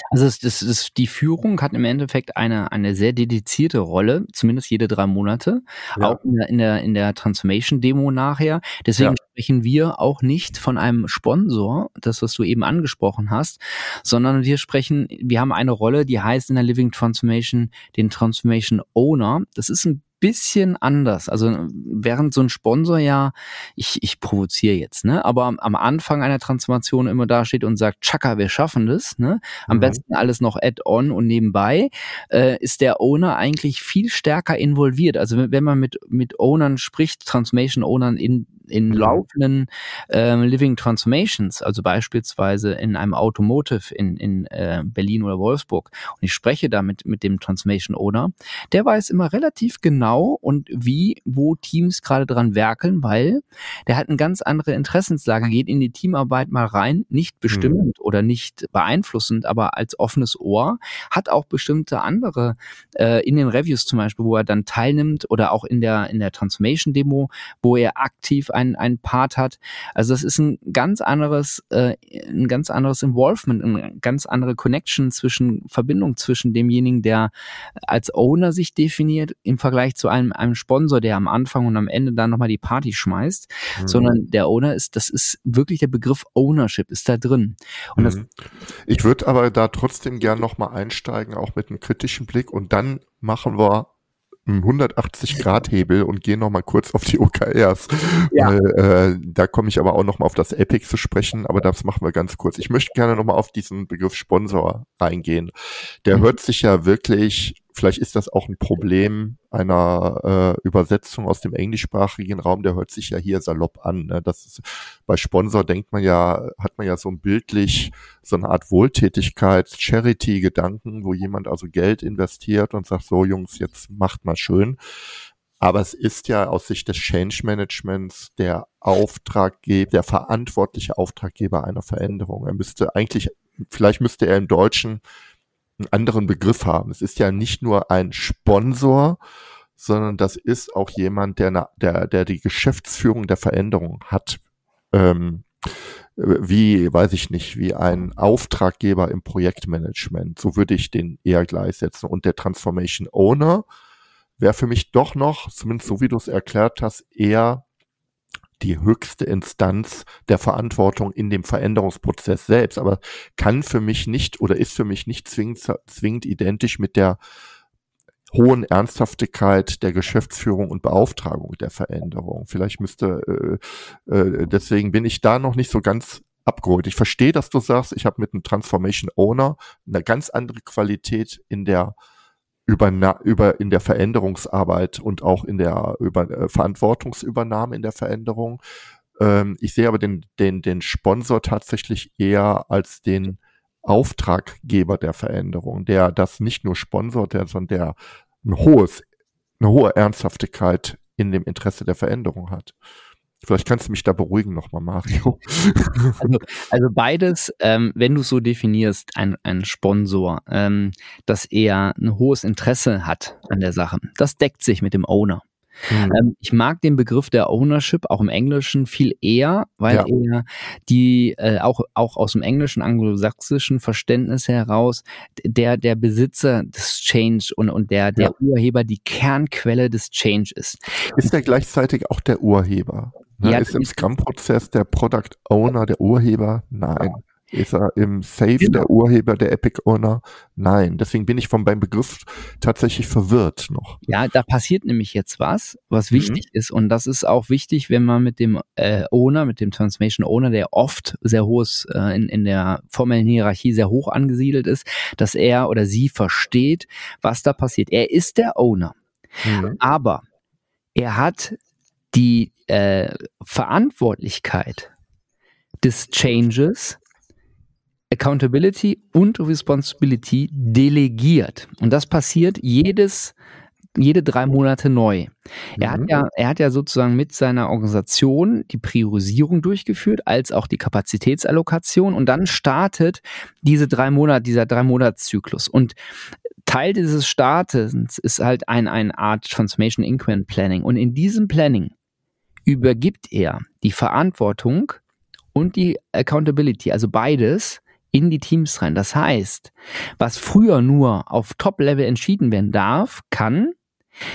Also es, das, das, die Führung hat im Endeffekt eine, eine sehr dedizierte Rolle, zumindest jede drei Monate, ja. auch in der, in der, in der Transformation-Demo nachher. Deswegen ja. sprechen wir auch nicht von einem Sponsor, das, was du eben angesprochen hast, sondern wir sprechen, wir haben eine Rolle, die heißt in der Living Transformation den Transformation Owner. Das ist ein bisschen anders. Also während so ein Sponsor ja, ich, ich provoziere jetzt, ne, aber am, Anfang einer Transformation immer da steht und sagt, Chaka, wir schaffen das, ne? Am mhm. besten alles noch add-on und nebenbei, äh, ist der Owner eigentlich viel stärker involviert. Also wenn, man mit, mit Ownern spricht, Transformation-Ownern in in mhm. laufenden ähm, Living Transformations, also beispielsweise in einem Automotive in, in äh, Berlin oder Wolfsburg, und ich spreche da mit, mit dem Transformation Owner, der weiß immer relativ genau und wie, wo Teams gerade dran werkeln, weil der hat eine ganz andere Interessenslage, geht in die Teamarbeit mal rein, nicht bestimmend mhm. oder nicht beeinflussend, aber als offenes Ohr, hat auch bestimmte andere äh, in den Reviews zum Beispiel, wo er dann teilnimmt oder auch in der, in der Transformation Demo, wo er aktiv ein, ein Part hat. Also das ist ein ganz anderes, äh, ein ganz anderes Involvement, eine ganz andere Connection zwischen, Verbindung zwischen demjenigen, der als Owner sich definiert, im Vergleich zu einem, einem Sponsor, der am Anfang und am Ende dann nochmal die Party schmeißt, mhm. sondern der Owner ist, das ist wirklich der Begriff Ownership, ist da drin. Und mhm. ich würde aber da trotzdem gern nochmal einsteigen, auch mit einem kritischen Blick und dann machen wir 180-Grad-Hebel und gehe noch mal kurz auf die OKRs. Ja. Weil, äh, da komme ich aber auch noch mal auf das Epic zu sprechen, aber das machen wir ganz kurz. Ich möchte gerne noch mal auf diesen Begriff Sponsor eingehen. Der mhm. hört sich ja wirklich vielleicht ist das auch ein Problem einer äh, Übersetzung aus dem englischsprachigen Raum, der hört sich ja hier salopp an. Ne? Das ist, bei Sponsor denkt man ja, hat man ja so ein bildlich so eine Art Wohltätigkeit, Charity-Gedanken, wo jemand also Geld investiert und sagt, so Jungs, jetzt macht mal schön. Aber es ist ja aus Sicht des Change Managements der Auftraggeber, der verantwortliche Auftraggeber einer Veränderung. Er müsste eigentlich, vielleicht müsste er im Deutschen einen anderen Begriff haben. Es ist ja nicht nur ein Sponsor, sondern das ist auch jemand, der, der, der die Geschäftsführung der Veränderung hat. Ähm, wie, weiß ich nicht, wie ein Auftraggeber im Projektmanagement. So würde ich den eher gleichsetzen. Und der Transformation Owner wäre für mich doch noch, zumindest so wie du es erklärt hast, eher die höchste Instanz der Verantwortung in dem Veränderungsprozess selbst, aber kann für mich nicht oder ist für mich nicht zwingend, zwingend identisch mit der hohen Ernsthaftigkeit der Geschäftsführung und Beauftragung der Veränderung. Vielleicht müsste, äh, äh, deswegen bin ich da noch nicht so ganz abgeholt. Ich verstehe, dass du sagst, ich habe mit einem Transformation Owner eine ganz andere Qualität in der über, über in der Veränderungsarbeit und auch in der über, äh, Verantwortungsübernahme in der Veränderung. Ähm, ich sehe aber den, den, den Sponsor tatsächlich eher als den Auftraggeber der Veränderung, der das nicht nur sponsort, der, sondern der ein hohes, eine hohe Ernsthaftigkeit in dem Interesse der Veränderung hat. Vielleicht kannst du mich da beruhigen nochmal, Mario. Also, also beides, ähm, wenn du so definierst, ein, ein Sponsor, ähm, dass er ein hohes Interesse hat an der Sache, das deckt sich mit dem Owner. Mhm. Ähm, ich mag den Begriff der Ownership auch im Englischen viel eher, weil ja. er die äh, auch auch aus dem englischen anglosächsischen Verständnis heraus der der Besitzer des Change und und der der ja. Urheber die Kernquelle des Change ist. Ist er gleichzeitig auch der Urheber? Ne? Ja, ist im Scrum-Prozess der Product Owner der Urheber? Nein. Ist er im Safe genau. der Urheber, der Epic Owner? Nein. Deswegen bin ich von beim Begriff tatsächlich verwirrt noch. Ja, da passiert nämlich jetzt was, was mhm. wichtig ist. Und das ist auch wichtig, wenn man mit dem äh, Owner, mit dem Transformation Owner, der oft sehr hohes äh, in, in der formellen Hierarchie sehr hoch angesiedelt ist, dass er oder sie versteht, was da passiert. Er ist der Owner. Mhm. Aber er hat die äh, Verantwortlichkeit des Changes, Accountability und Responsibility delegiert. Und das passiert jedes jede drei Monate neu. Er mhm. hat ja, er hat ja sozusagen mit seiner Organisation die Priorisierung durchgeführt, als auch die Kapazitätsallokation und dann startet diese drei Monate, dieser drei Monatszyklus. Und Teil dieses Startens ist halt ein, eine Art Transformation Increment Planning. Und in diesem Planning übergibt er die Verantwortung und die Accountability, also beides, in die Teams rein. Das heißt, was früher nur auf Top-Level entschieden werden darf, kann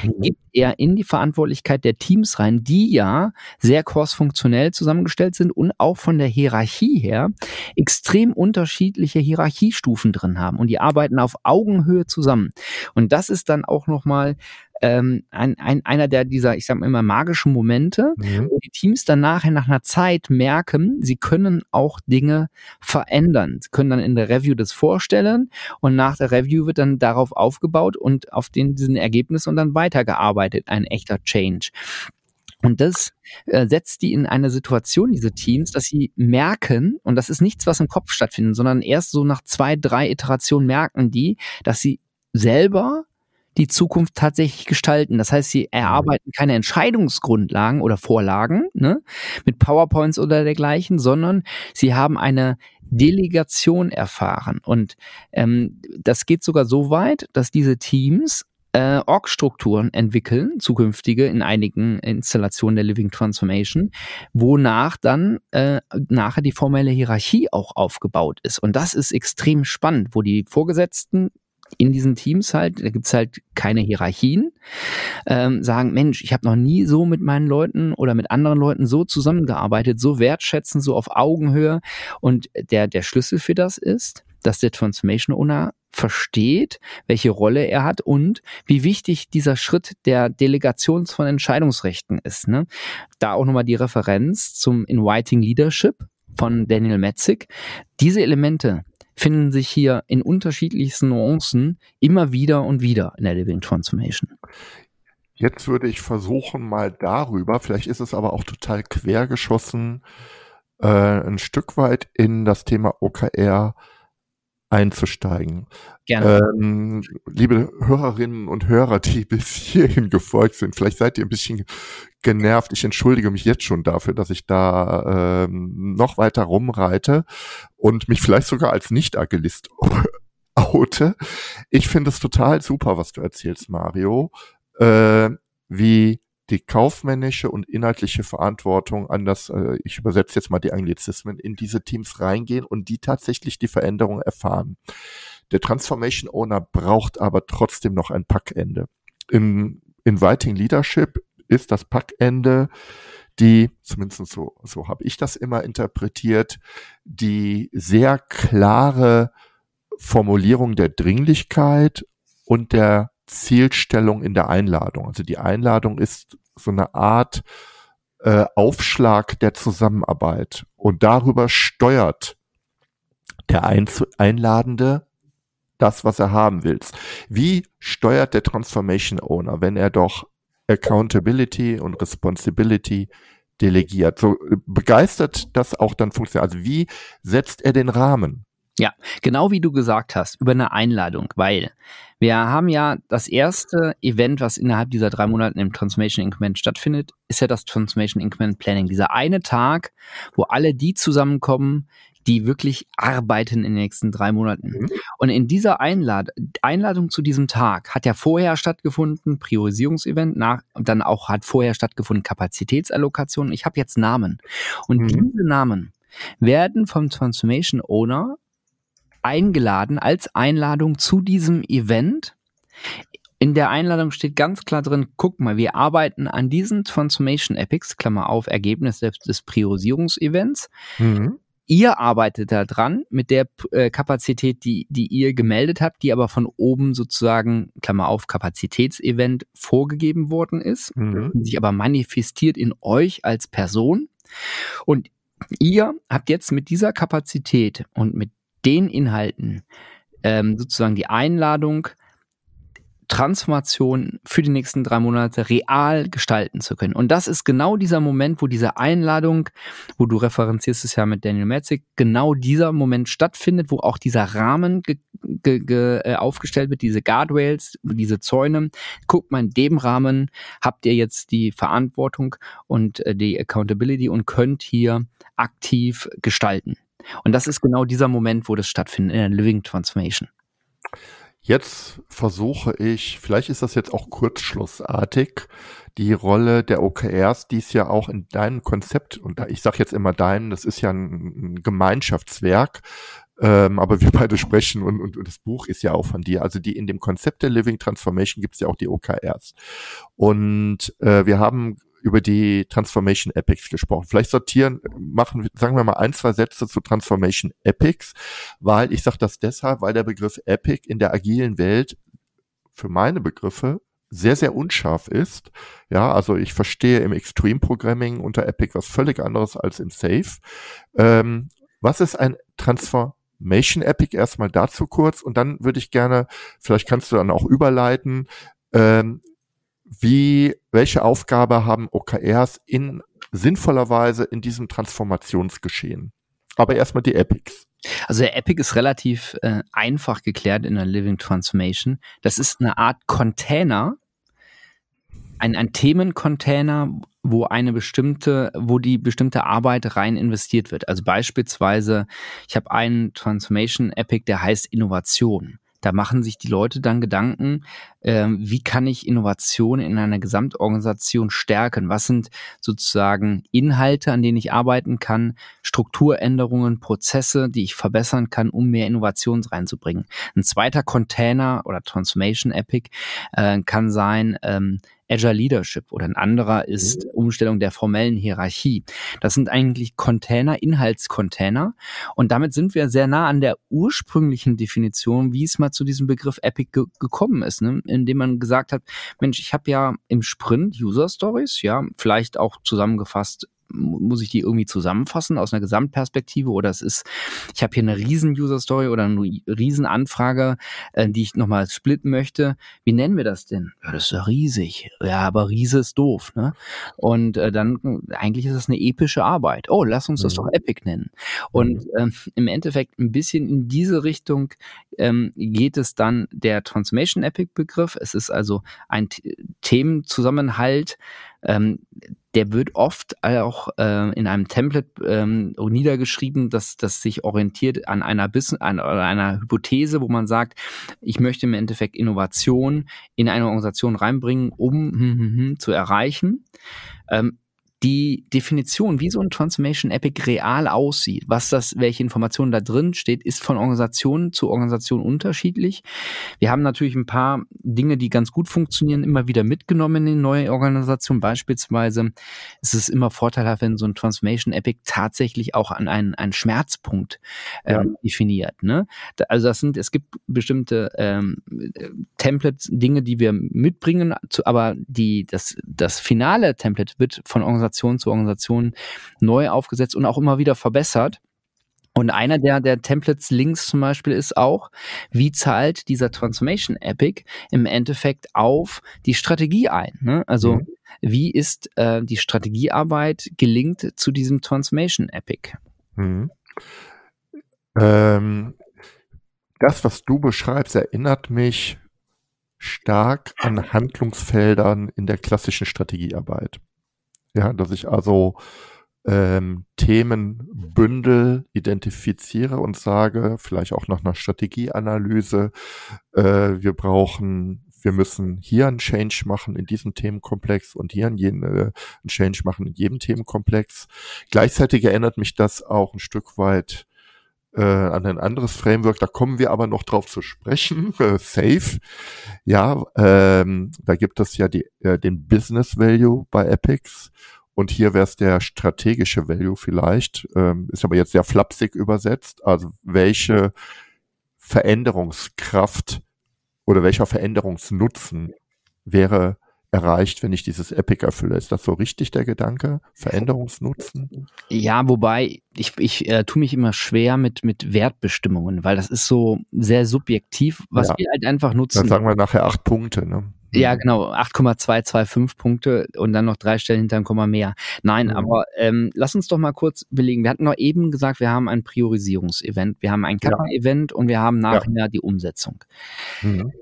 mhm. gibt er in die Verantwortlichkeit der Teams rein, die ja sehr crossfunktionell zusammengestellt sind und auch von der Hierarchie her extrem unterschiedliche Hierarchiestufen drin haben und die arbeiten auf Augenhöhe zusammen. Und das ist dann auch nochmal ähm, ein, ein, einer der dieser, ich sag mal immer, magischen Momente, mhm. wo die Teams dann nachher nach einer Zeit merken, sie können auch Dinge verändern. Sie können dann in der Review das vorstellen und nach der Review wird dann darauf aufgebaut und auf den, diesen Ergebnissen und dann weitergearbeitet. Ein echter Change. Und das äh, setzt die in eine Situation, diese Teams, dass sie merken, und das ist nichts, was im Kopf stattfindet, sondern erst so nach zwei, drei Iterationen merken die, dass sie selber die Zukunft tatsächlich gestalten. Das heißt, sie mhm. erarbeiten keine Entscheidungsgrundlagen oder Vorlagen ne, mit PowerPoints oder dergleichen, sondern sie haben eine Delegation erfahren. Und ähm, das geht sogar so weit, dass diese Teams äh, Org-Strukturen entwickeln, zukünftige in einigen Installationen der Living Transformation, wonach dann äh, nachher die formelle Hierarchie auch aufgebaut ist. Und das ist extrem spannend, wo die Vorgesetzten in diesen Teams halt, da gibt's halt keine Hierarchien, ähm, sagen, Mensch, ich habe noch nie so mit meinen Leuten oder mit anderen Leuten so zusammengearbeitet, so wertschätzen, so auf Augenhöhe. Und der, der Schlüssel für das ist, dass der Transformation Owner versteht, welche Rolle er hat und wie wichtig dieser Schritt der Delegation von Entscheidungsrechten ist. Ne? Da auch nochmal die Referenz zum Inviting Leadership von Daniel Metzig. Diese Elemente, finden sich hier in unterschiedlichsten Nuancen immer wieder und wieder in der Living Transformation. Jetzt würde ich versuchen, mal darüber, vielleicht ist es aber auch total quergeschossen, äh, ein Stück weit in das Thema OKR einzusteigen. Gerne. Ähm, liebe Hörerinnen und Hörer, die bis hierhin gefolgt sind, vielleicht seid ihr ein bisschen genervt. Ich entschuldige mich jetzt schon dafür, dass ich da ähm, noch weiter rumreite und mich vielleicht sogar als Nicht-Agilist oute. Ich finde es total super, was du erzählst, Mario, äh, wie die kaufmännische und inhaltliche Verantwortung an das, äh, ich übersetze jetzt mal die Anglizismen, in diese Teams reingehen und die tatsächlich die Veränderung erfahren. Der Transformation Owner braucht aber trotzdem noch ein Packende. Im Inviting Leadership ist das Packende die, zumindest so, so habe ich das immer interpretiert, die sehr klare Formulierung der Dringlichkeit und der Zielstellung in der Einladung. Also die Einladung ist so eine Art äh, Aufschlag der Zusammenarbeit und darüber steuert der Ein Einladende das, was er haben will. Wie steuert der Transformation Owner, wenn er doch Accountability und Responsibility delegiert? So begeistert das auch dann funktioniert. Also wie setzt er den Rahmen? Ja, genau wie du gesagt hast, über eine Einladung, weil wir haben ja das erste Event, was innerhalb dieser drei Monate im Transformation Increment stattfindet, ist ja das Transformation Increment Planning. Dieser eine Tag, wo alle die zusammenkommen, die wirklich arbeiten in den nächsten drei Monaten. Mhm. Und in dieser Einlad Einladung zu diesem Tag hat ja vorher stattgefunden, Priorisierungsevent, nach, dann auch hat vorher stattgefunden Kapazitätsallokation. Ich habe jetzt Namen. Und mhm. diese Namen werden vom Transformation Owner eingeladen als Einladung zu diesem Event. In der Einladung steht ganz klar drin, guck mal, wir arbeiten an diesen Transformation Epics, Klammer auf, Ergebnis des, des Priorisierungsevents. Mhm. Ihr arbeitet da dran mit der äh, Kapazität, die, die ihr gemeldet habt, die aber von oben sozusagen, Klammer auf, Kapazitätsevent vorgegeben worden ist, mhm. sich aber manifestiert in euch als Person. Und ihr habt jetzt mit dieser Kapazität und mit den Inhalten ähm, sozusagen die Einladung, Transformation für die nächsten drei Monate real gestalten zu können. Und das ist genau dieser Moment, wo diese Einladung, wo du referenzierst es ja mit Daniel Metzig, genau dieser Moment stattfindet, wo auch dieser Rahmen ge, ge, ge, äh, aufgestellt wird, diese Guardrails, diese Zäune. Guckt mal, in dem Rahmen habt ihr jetzt die Verantwortung und äh, die Accountability und könnt hier aktiv gestalten. Und das ist genau dieser Moment, wo das stattfindet in der Living Transformation. Jetzt versuche ich, vielleicht ist das jetzt auch kurzschlussartig, die Rolle der OKRs, die ist ja auch in deinem Konzept, und ich sage jetzt immer dein, das ist ja ein, ein Gemeinschaftswerk, ähm, aber wir beide sprechen und, und, und das Buch ist ja auch von dir. Also die in dem Konzept der Living Transformation gibt es ja auch die OKRs. Und äh, wir haben über die Transformation Epics gesprochen. Vielleicht sortieren, machen, sagen wir mal ein, zwei Sätze zu Transformation Epics, weil ich sage das deshalb, weil der Begriff Epic in der agilen Welt für meine Begriffe sehr, sehr unscharf ist. Ja, also ich verstehe im Extreme Programming unter Epic was völlig anderes als im Safe. Ähm, was ist ein Transformation Epic? Erstmal dazu kurz und dann würde ich gerne, vielleicht kannst du dann auch überleiten, ähm, wie, welche Aufgabe haben OKRs in sinnvoller Weise in diesem Transformationsgeschehen? Aber erstmal die Epics. Also der Epic ist relativ äh, einfach geklärt in der Living Transformation. Das ist eine Art Container, ein, ein Themencontainer, wo eine bestimmte, wo die bestimmte Arbeit rein investiert wird. Also beispielsweise, ich habe einen Transformation Epic, der heißt Innovation. Da machen sich die Leute dann Gedanken, äh, wie kann ich Innovation in einer Gesamtorganisation stärken? Was sind sozusagen Inhalte, an denen ich arbeiten kann, Strukturänderungen, Prozesse, die ich verbessern kann, um mehr Innovation reinzubringen? Ein zweiter Container oder Transformation Epic äh, kann sein, ähm, Agile Leadership oder ein anderer ist mhm. Umstellung der formellen Hierarchie. Das sind eigentlich Container, Inhaltscontainer. Und damit sind wir sehr nah an der ursprünglichen Definition, wie es mal zu diesem Begriff Epic ge gekommen ist, ne? indem man gesagt hat, Mensch, ich habe ja im Sprint User Stories, ja, vielleicht auch zusammengefasst muss ich die irgendwie zusammenfassen aus einer Gesamtperspektive oder es ist, ich habe hier eine riesen User Story oder eine riesen Anfrage, äh, die ich nochmal splitten möchte. Wie nennen wir das denn? Ja, das ist ja riesig. Ja, aber Riese ist doof, ne? Und äh, dann eigentlich ist das eine epische Arbeit. Oh, lass uns das mhm. doch Epic nennen. Und ähm, im Endeffekt ein bisschen in diese Richtung ähm, geht es dann der Transformation Epic Begriff. Es ist also ein Themenzusammenhalt, ähm, der wird oft auch äh, in einem Template ähm, niedergeschrieben, dass das sich orientiert an einer Business, an, einer Hypothese, wo man sagt, ich möchte im Endeffekt Innovation in eine Organisation reinbringen, um hm, hm, hm, zu erreichen. Ähm, die Definition, wie so ein Transformation Epic real aussieht, was das, welche Informationen da drin steht, ist von Organisation zu Organisation unterschiedlich. Wir haben natürlich ein paar Dinge, die ganz gut funktionieren, immer wieder mitgenommen in neue Organisationen. Beispielsweise ist es immer vorteilhaft, wenn so ein Transformation Epic tatsächlich auch an einen, einen Schmerzpunkt ähm, ja. definiert. Ne? Also das sind, es gibt bestimmte ähm, Templates, Dinge, die wir mitbringen, zu, aber die, das, das finale Template wird von Organisationen Organisation zu Organisation neu aufgesetzt und auch immer wieder verbessert. Und einer der, der Templates links zum Beispiel ist auch, wie zahlt dieser Transformation Epic im Endeffekt auf die Strategie ein? Ne? Also mhm. wie ist äh, die Strategiearbeit gelingt zu diesem Transformation Epic? Mhm. Ähm, das, was du beschreibst, erinnert mich stark an Handlungsfeldern in der klassischen Strategiearbeit. Ja, dass ich also ähm, Themenbündel identifiziere und sage, vielleicht auch nach einer Strategieanalyse, äh, wir brauchen, wir müssen hier einen Change machen in diesem Themenkomplex und hier einen, einen Change machen in jedem Themenkomplex. Gleichzeitig erinnert mich das auch ein Stück weit äh, an ein anderes Framework, da kommen wir aber noch drauf zu sprechen, äh, Safe. Ja, ähm, da gibt es ja die, äh, den Business Value bei Epics und hier wäre es der strategische Value vielleicht, ähm, ist aber jetzt sehr flapsig übersetzt. Also welche Veränderungskraft oder welcher Veränderungsnutzen wäre erreicht, wenn ich dieses Epic erfülle. Ist das so richtig der Gedanke? Veränderungsnutzen? Ja, wobei ich, ich äh, tue mich immer schwer mit, mit Wertbestimmungen, weil das ist so sehr subjektiv, was ja. wir halt einfach nutzen. Dann sagen wir nachher acht Punkte, ne? Ja, genau, 8,225 Punkte und dann noch drei Stellen hinter ein Komma mehr. Nein, mhm. aber ähm, lass uns doch mal kurz belegen. Wir hatten noch eben gesagt, wir haben ein Priorisierungsevent, wir haben ein Kappa-Event ja. und wir haben nachher ja. die Umsetzung. Mhm.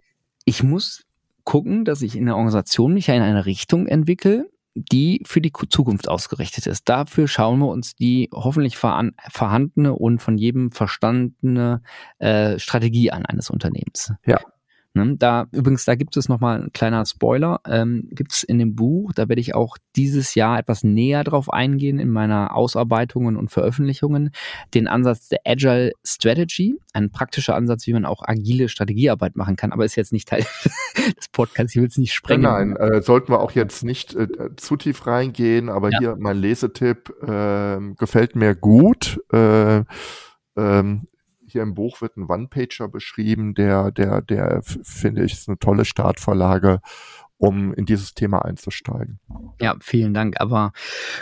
Ich muss gucken, dass ich in der Organisation mich in eine Richtung entwickle, die für die Zukunft ausgerichtet ist. Dafür schauen wir uns die hoffentlich vorhandene und von jedem verstandene äh, Strategie an eines Unternehmens. Ja. Ne? Da übrigens, da gibt es nochmal ein kleiner Spoiler, ähm, gibt es in dem Buch, da werde ich auch dieses Jahr etwas näher drauf eingehen in meiner Ausarbeitungen und Veröffentlichungen, den Ansatz der Agile Strategy, ein praktischer Ansatz, wie man auch agile Strategiearbeit machen kann, aber ist jetzt nicht Teil des Podcasts, ich will es nicht sprengen. Nein, äh, sollten wir auch jetzt nicht äh, zu tief reingehen, aber ja. hier mein Lesetipp äh, gefällt mir gut. Äh, ähm, hier im Buch wird ein One-Pager beschrieben, der, der, der finde ich, ist eine tolle Startvorlage, um in dieses Thema einzusteigen. Ja, vielen Dank. Aber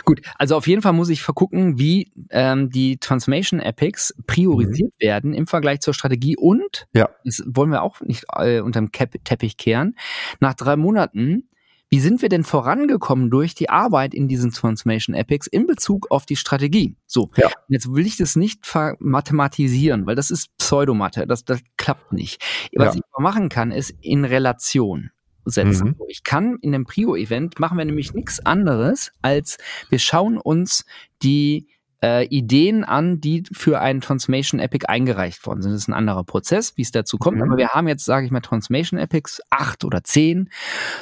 gut, also auf jeden Fall muss ich vergucken, wie ähm, die Transformation Epics priorisiert mhm. werden im Vergleich zur Strategie und, ja. das wollen wir auch nicht äh, unterm Teppich kehren, nach drei Monaten wie sind wir denn vorangekommen durch die Arbeit in diesen Transformation Epics in Bezug auf die Strategie? So, ja. jetzt will ich das nicht mathematisieren, weil das ist Pseudomathe, das, das klappt nicht. Was ja. ich machen kann, ist in Relation setzen. Mhm. Ich kann in dem Prio-Event machen wir nämlich nichts anderes, als wir schauen uns die äh, Ideen an, die für einen Transformation Epic eingereicht worden sind. Das ist ein anderer Prozess, wie es dazu kommt. Mhm. Aber wir haben jetzt, sage ich mal, Transformation Epics acht oder zehn.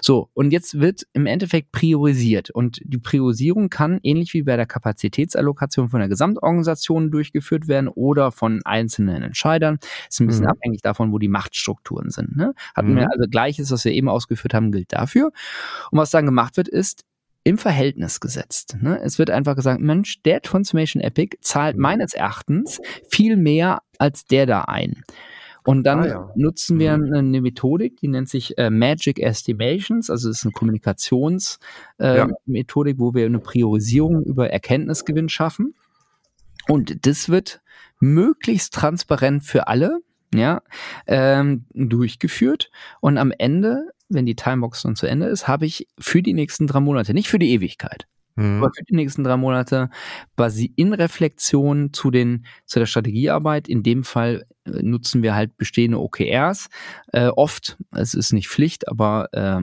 So, und jetzt wird im Endeffekt priorisiert. Und die Priorisierung kann, ähnlich wie bei der Kapazitätsallokation von der Gesamtorganisation durchgeführt werden oder von einzelnen Entscheidern. Ist ein bisschen mhm. abhängig davon, wo die Machtstrukturen sind. Ne? Hatten mhm. wir also Gleiches, was wir eben ausgeführt haben, gilt dafür. Und was dann gemacht wird, ist, im Verhältnis gesetzt. Ne? Es wird einfach gesagt, Mensch, der Transformation Epic zahlt mhm. meines Erachtens viel mehr als der da ein. Und dann ah, ja. nutzen wir mhm. eine Methodik, die nennt sich äh, Magic Estimations, also es ist eine Kommunikationsmethodik, äh, ja. wo wir eine Priorisierung über Erkenntnisgewinn schaffen. Und das wird möglichst transparent für alle ja, ähm, durchgeführt. Und am Ende wenn die Timebox dann zu Ende ist, habe ich für die nächsten drei Monate, nicht für die Ewigkeit, mhm. aber für die nächsten drei Monate quasi in Reflexion zu den, zu der Strategiearbeit. In dem Fall äh, nutzen wir halt bestehende OKRs. Äh, oft, es ist nicht Pflicht, aber äh,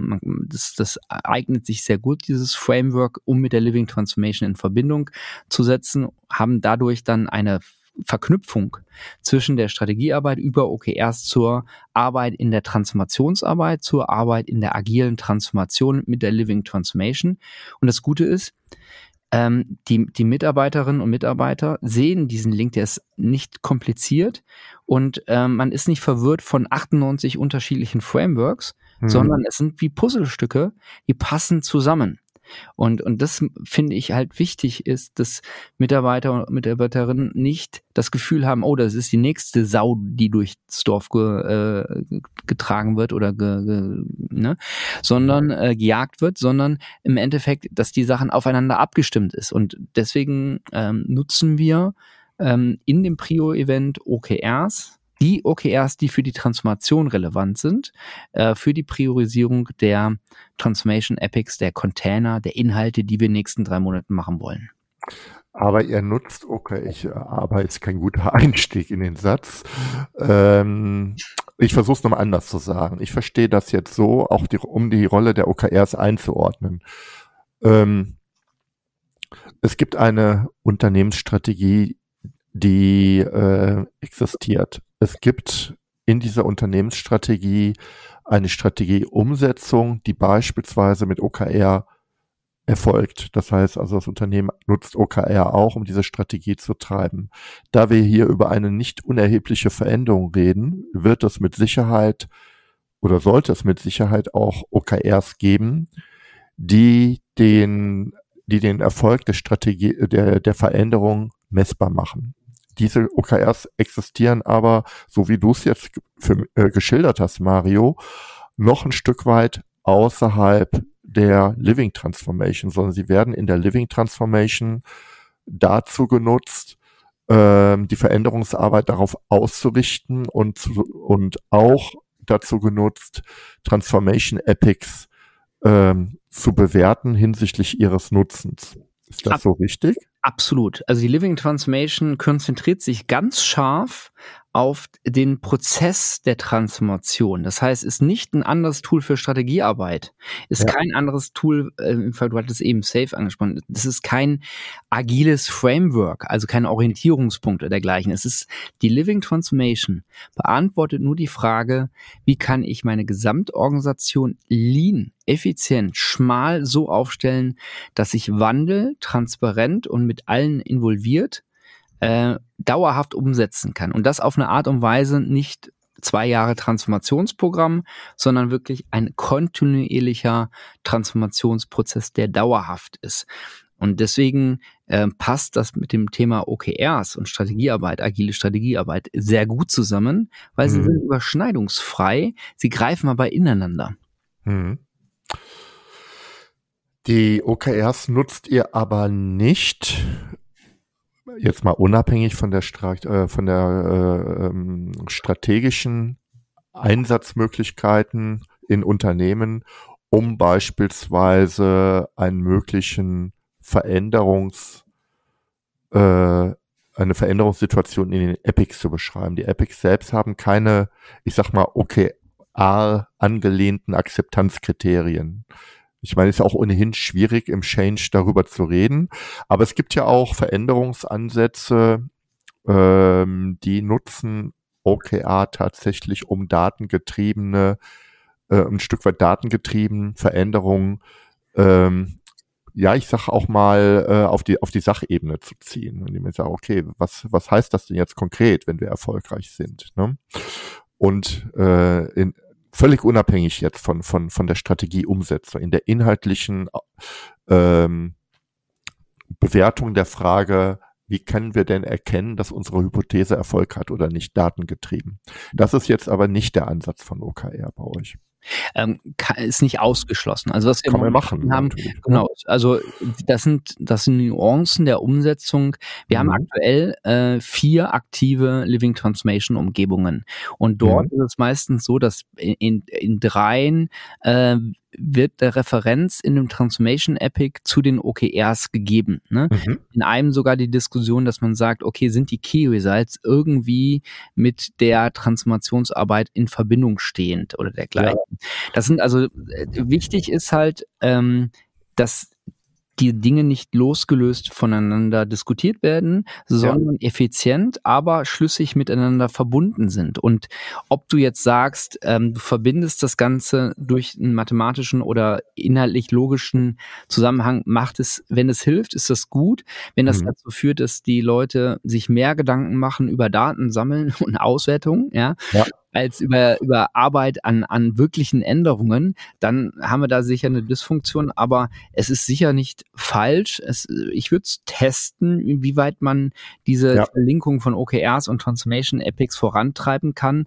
das, das eignet sich sehr gut, dieses Framework, um mit der Living Transformation in Verbindung zu setzen, haben dadurch dann eine Verknüpfung zwischen der Strategiearbeit über OKRs zur Arbeit in der Transformationsarbeit, zur Arbeit in der agilen Transformation mit der Living Transformation. Und das Gute ist, ähm, die, die Mitarbeiterinnen und Mitarbeiter sehen diesen Link, der ist nicht kompliziert und ähm, man ist nicht verwirrt von 98 unterschiedlichen Frameworks, mhm. sondern es sind wie Puzzlestücke, die passen zusammen. Und, und das finde ich halt wichtig ist, dass Mitarbeiter und Mitarbeiterinnen nicht das Gefühl haben, oh, das ist die nächste Sau, die durchs Dorf ge, äh, getragen wird oder ge, ge, ne? sondern äh, gejagt wird, sondern im Endeffekt, dass die Sachen aufeinander abgestimmt ist. Und deswegen ähm, nutzen wir ähm, in dem Prio-Event OKRs, die OKRs, die für die Transformation relevant sind, äh, für die Priorisierung der Transformation Epics, der Container, der Inhalte, die wir in den nächsten drei Monaten machen wollen. Aber ihr nutzt, ich, äh, aber ist kein guter Einstieg in den Satz. Ähm, ich versuche es nochmal anders zu sagen. Ich verstehe das jetzt so, auch die, um die Rolle der OKRs einzuordnen. Ähm, es gibt eine Unternehmensstrategie, die äh, existiert. Es gibt in dieser Unternehmensstrategie eine Strategieumsetzung, die beispielsweise mit OKR erfolgt. Das heißt also, das Unternehmen nutzt OKR auch, um diese Strategie zu treiben. Da wir hier über eine nicht unerhebliche Veränderung reden, wird es mit Sicherheit oder sollte es mit Sicherheit auch OKRs geben, die den, die den Erfolg der Strategie, der, der Veränderung messbar machen. Diese OKRs existieren aber, so wie du es jetzt für, äh, geschildert hast, Mario, noch ein Stück weit außerhalb der Living Transformation, sondern sie werden in der Living Transformation dazu genutzt, ähm, die Veränderungsarbeit darauf auszurichten und, und auch dazu genutzt, Transformation Epics ähm, zu bewerten hinsichtlich ihres Nutzens. Ist das Ab so richtig? Absolut. Also die Living Transformation konzentriert sich ganz scharf auf den Prozess der Transformation. Das heißt, ist nicht ein anderes Tool für Strategiearbeit, ist ja. kein anderes Tool, äh, im Fall, du hattest eben Safe angesprochen, das ist kein agiles Framework, also keine Orientierungspunkte dergleichen. Es ist die Living Transformation, beantwortet nur die Frage, wie kann ich meine Gesamtorganisation lean, effizient, schmal so aufstellen, dass ich Wandel transparent und mit allen involviert äh, dauerhaft umsetzen kann. Und das auf eine Art und Weise nicht zwei Jahre Transformationsprogramm, sondern wirklich ein kontinuierlicher Transformationsprozess, der dauerhaft ist. Und deswegen äh, passt das mit dem Thema OKRs und Strategiearbeit, agile Strategiearbeit sehr gut zusammen, weil mhm. sie sind überschneidungsfrei, sie greifen aber ineinander. Mhm. Die OKRs nutzt ihr aber nicht jetzt mal unabhängig von der, Stra äh, von der äh, ähm, strategischen Einsatzmöglichkeiten in Unternehmen, um beispielsweise einen möglichen Veränderungs, äh, eine Veränderungssituation in den Epics zu beschreiben. Die Epics selbst haben keine, ich sag mal, OKR angelehnten Akzeptanzkriterien. Ich meine, es ist auch ohnehin schwierig, im Change darüber zu reden. Aber es gibt ja auch Veränderungsansätze, ähm, die nutzen OKR tatsächlich, um datengetriebene, äh, ein Stück weit datengetrieben Veränderungen, ähm, ja, ich sag auch mal, äh, auf die, auf die Sachebene zu ziehen. Und die mir sagen, okay, was, was heißt das denn jetzt konkret, wenn wir erfolgreich sind? Ne? Und äh, in, völlig unabhängig jetzt von, von, von der Strategieumsetzung, in der inhaltlichen ähm, Bewertung der Frage, wie können wir denn erkennen, dass unsere Hypothese Erfolg hat oder nicht datengetrieben. Das ist jetzt aber nicht der Ansatz von OKR bei euch. Ähm, ist nicht ausgeschlossen. Also was wir Kann man machen, haben, genau. Also das sind das sind Nuancen der Umsetzung. Wir mhm. haben aktuell äh, vier aktive Living Transformation Umgebungen und dort mhm. ist es meistens so, dass in, in, in dreien äh, wird der Referenz in dem Transformation Epic zu den OKRs gegeben. Ne? Mhm. In einem sogar die Diskussion, dass man sagt, okay, sind die Key Results irgendwie mit der Transformationsarbeit in Verbindung stehend oder dergleichen. Ja. Das sind also äh, wichtig ist halt, ähm, dass die Dinge nicht losgelöst voneinander diskutiert werden, sondern ja. effizient, aber schlüssig miteinander verbunden sind. Und ob du jetzt sagst, ähm, du verbindest das Ganze durch einen mathematischen oder inhaltlich logischen Zusammenhang, macht es, wenn es hilft, ist das gut. Wenn das mhm. dazu führt, dass die Leute sich mehr Gedanken machen über Daten sammeln und Auswertung, ja, ja als über, über Arbeit an, an wirklichen Änderungen, dann haben wir da sicher eine Dysfunktion, aber es ist sicher nicht falsch. Es, ich würde es testen, inwieweit man diese ja. Verlinkung von OKRs und Transformation Epics vorantreiben kann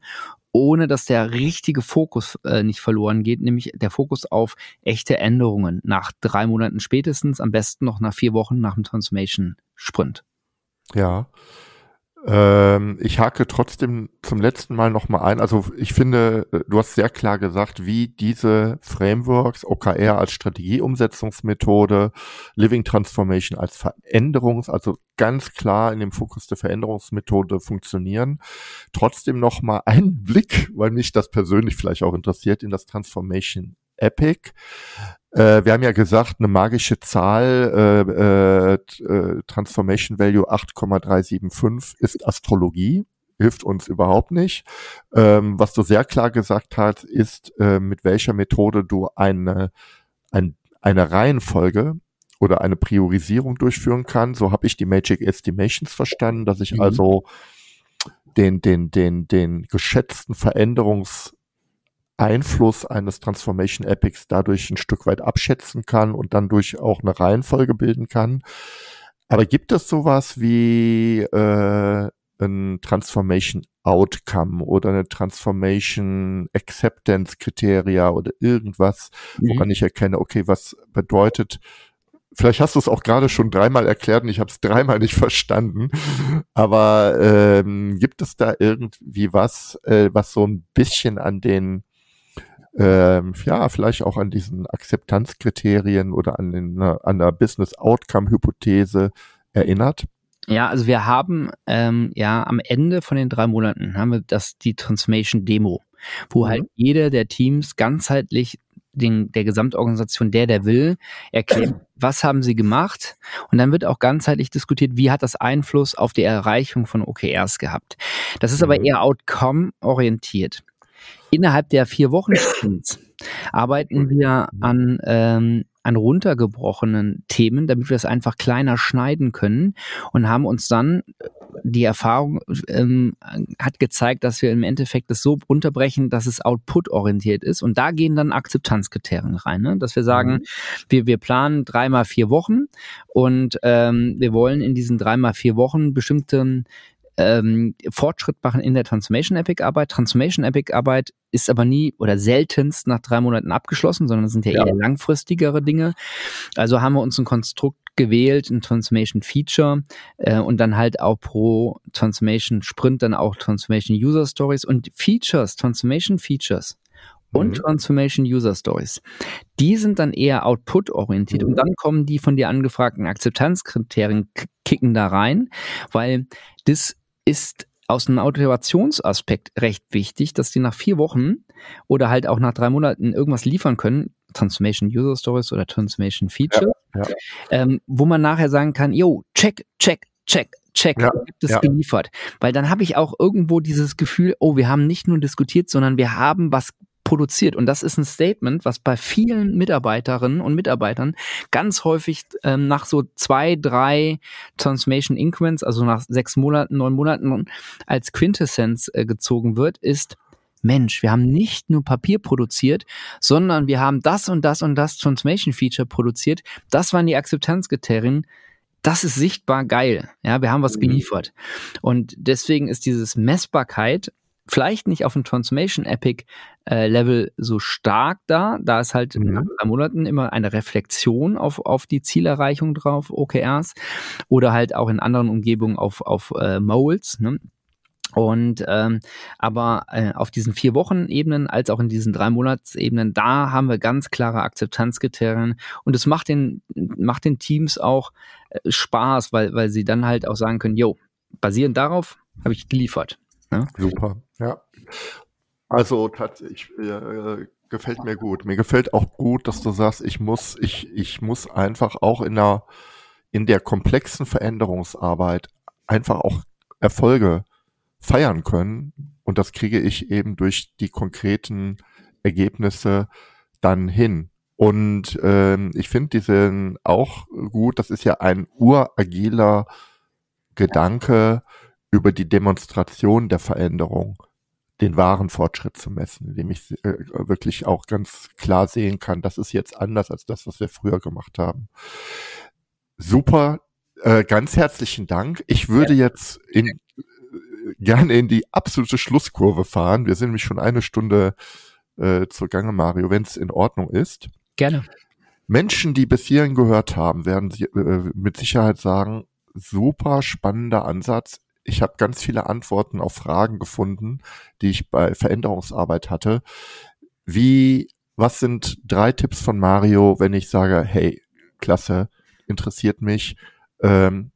ohne dass der richtige Fokus äh, nicht verloren geht, nämlich der Fokus auf echte Änderungen nach drei Monaten spätestens, am besten noch nach vier Wochen nach dem Transformation Sprint. Ja, ähm, ich hake trotzdem zum letzten Mal nochmal ein. Also ich finde, äh, du hast sehr klar gesagt, wie diese Frameworks, OKR als Strategieumsetzungsmethode, Living Transformation als Veränderungs-, also ganz klar in dem Fokus der Veränderungsmethode funktionieren. Trotzdem nochmal ein Blick, weil mich das persönlich vielleicht auch interessiert, in das Transformation Epic. Äh, wir haben ja gesagt, eine magische Zahl, äh, äh, Transformation Value 8,375 ist Astrologie, hilft uns überhaupt nicht. Ähm, was du sehr klar gesagt hast, ist, äh, mit welcher Methode du eine, ein, eine Reihenfolge oder eine Priorisierung durchführen kann. So habe ich die Magic Estimations verstanden, dass ich mhm. also den, den, den, den geschätzten Veränderungs Einfluss eines Transformation Epics dadurch ein Stück weit abschätzen kann und dann durch auch eine Reihenfolge bilden kann. Aber gibt es sowas wie äh, ein Transformation Outcome oder eine Transformation Acceptance Kriteria oder irgendwas, woran mhm. ich erkenne, okay, was bedeutet Vielleicht hast du es auch gerade schon dreimal erklärt und ich habe es dreimal nicht verstanden. Aber ähm, gibt es da irgendwie was, äh, was so ein bisschen an den, ähm, ja, vielleicht auch an diesen Akzeptanzkriterien oder an, den, an der Business Outcome Hypothese erinnert? Ja, also wir haben ähm, ja am Ende von den drei Monaten haben wir das die Transformation Demo, wo mhm. halt jeder der Teams ganzheitlich den, der Gesamtorganisation, der, der will, erklärt, was haben sie gemacht und dann wird auch ganzheitlich diskutiert, wie hat das Einfluss auf die Erreichung von OKRs gehabt. Das ist aber mhm. eher outcome-orientiert. Innerhalb der vier Wochen arbeiten wir an ähm, an runtergebrochenen Themen, damit wir es einfach kleiner schneiden können und haben uns dann äh, die Erfahrung ähm, hat gezeigt, dass wir im Endeffekt das so runterbrechen, dass es output-orientiert ist. Und da gehen dann Akzeptanzkriterien rein, ne? dass wir sagen, mhm. wir, wir planen dreimal vier Wochen und ähm, wir wollen in diesen dreimal vier Wochen bestimmten ähm, Fortschritt machen in der Transformation Epic Arbeit. Transformation Epic Arbeit ist aber nie oder seltenst nach drei Monaten abgeschlossen, sondern sind ja, ja. eher langfristigere Dinge. Also haben wir uns ein Konstrukt gewählt, ein Transformation Feature äh, und dann halt auch pro Transformation Sprint dann auch Transformation User Stories und Features, Transformation Features und mhm. Transformation User Stories. Die sind dann eher Output-orientiert mhm. und dann kommen die von dir angefragten Akzeptanzkriterien kicken da rein, weil das ist aus einem Automationsaspekt recht wichtig, dass die nach vier Wochen oder halt auch nach drei Monaten irgendwas liefern können, Transformation User Stories oder Transformation Feature, ja, ja. Ähm, wo man nachher sagen kann, yo, check, check, check, check, ja, gibt es geliefert. Weil dann habe ich auch irgendwo dieses Gefühl, oh, wir haben nicht nur diskutiert, sondern wir haben was produziert. Und das ist ein Statement, was bei vielen Mitarbeiterinnen und Mitarbeitern ganz häufig ähm, nach so zwei, drei Transformation Increments, also nach sechs Monaten, neun Monaten als Quintessenz äh, gezogen wird, ist, Mensch, wir haben nicht nur Papier produziert, sondern wir haben das und das und das Transformation Feature produziert. Das waren die Akzeptanzkriterien. Das ist sichtbar geil. Ja, wir haben was mhm. geliefert. Und deswegen ist dieses Messbarkeit vielleicht nicht auf dem Transformation Epic äh, Level so stark da. Da ist halt mhm. nach drei Monaten immer eine Reflexion auf, auf die Zielerreichung drauf, OKRs, oder halt auch in anderen Umgebungen auf, auf äh, Moles. Ne? Und ähm, aber äh, auf diesen vier Wochen Ebenen als auch in diesen drei Monatsebenen, da haben wir ganz klare Akzeptanzkriterien und es macht den macht den Teams auch äh, Spaß, weil weil sie dann halt auch sagen können, jo, basierend darauf habe ich geliefert. Ne? Super, ja. Also tatsächlich äh, gefällt mir gut. Mir gefällt auch gut, dass du sagst, ich muss, ich, ich muss einfach auch in der, in der komplexen Veränderungsarbeit einfach auch Erfolge feiern können. Und das kriege ich eben durch die konkreten Ergebnisse dann hin. Und ähm, ich finde diesen auch gut, das ist ja ein uragiler Gedanke, über die Demonstration der Veränderung den wahren Fortschritt zu messen, indem ich äh, wirklich auch ganz klar sehen kann, das ist jetzt anders als das, was wir früher gemacht haben. Super, äh, ganz herzlichen Dank. Ich würde ja. jetzt in, äh, gerne in die absolute Schlusskurve fahren. Wir sind nämlich schon eine Stunde äh, zur Gange, Mario, wenn es in Ordnung ist. Gerne. Menschen, die bis hierhin gehört haben, werden sie, äh, mit Sicherheit sagen, super spannender Ansatz ich habe ganz viele Antworten auf Fragen gefunden, die ich bei Veränderungsarbeit hatte. Wie, was sind drei Tipps von Mario, wenn ich sage, hey, klasse, interessiert mich, ähm,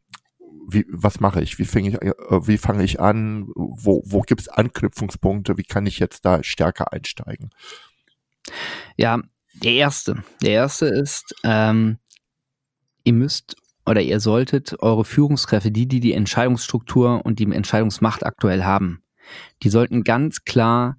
wie, was mache ich? Wie fange ich, äh, wie fange ich an? Wo, wo gibt es Anknüpfungspunkte? Wie kann ich jetzt da stärker einsteigen? Ja, der erste. Der erste ist, ähm, ihr müsst oder ihr solltet eure Führungskräfte, die, die die Entscheidungsstruktur und die Entscheidungsmacht aktuell haben, die sollten ganz klar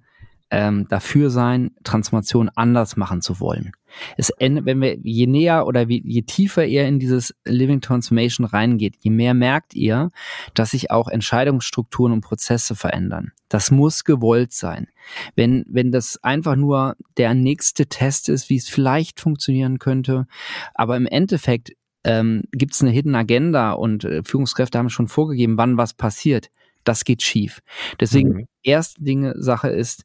ähm, dafür sein, Transformation anders machen zu wollen. Es wenn wir je näher oder wie, je tiefer ihr in dieses Living Transformation reingeht, je mehr merkt ihr, dass sich auch Entscheidungsstrukturen und Prozesse verändern. Das muss gewollt sein. Wenn, wenn das einfach nur der nächste Test ist, wie es vielleicht funktionieren könnte, aber im Endeffekt ähm, gibt es eine Hidden Agenda und äh, Führungskräfte haben schon vorgegeben, wann was passiert, das geht schief. Deswegen, mhm. erste Dinge, Sache ist,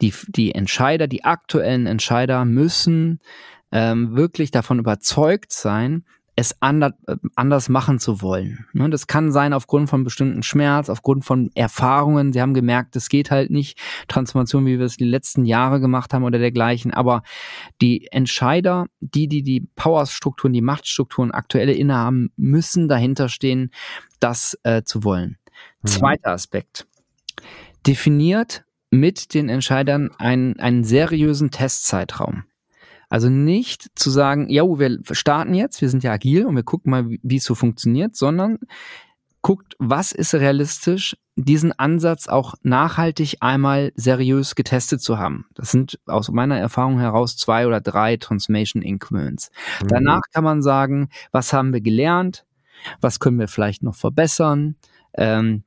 die, die Entscheider, die aktuellen Entscheider müssen ähm, wirklich davon überzeugt sein, es anders, machen zu wollen. Ne, das kann sein aufgrund von bestimmten Schmerz, aufgrund von Erfahrungen. Sie haben gemerkt, es geht halt nicht Transformation, wie wir es die letzten Jahre gemacht haben oder dergleichen. Aber die Entscheider, die, die die Powerstrukturen, die Machtstrukturen aktuelle innehaben, müssen dahinter stehen, das äh, zu wollen. Mhm. Zweiter Aspekt. Definiert mit den Entscheidern einen, einen seriösen Testzeitraum. Also nicht zu sagen, ja, wir starten jetzt, wir sind ja agil und wir gucken mal, wie es so funktioniert, sondern guckt, was ist realistisch, diesen Ansatz auch nachhaltig einmal seriös getestet zu haben. Das sind aus meiner Erfahrung heraus zwei oder drei Transformation Increments. Mhm. Danach kann man sagen, was haben wir gelernt, was können wir vielleicht noch verbessern, ähm,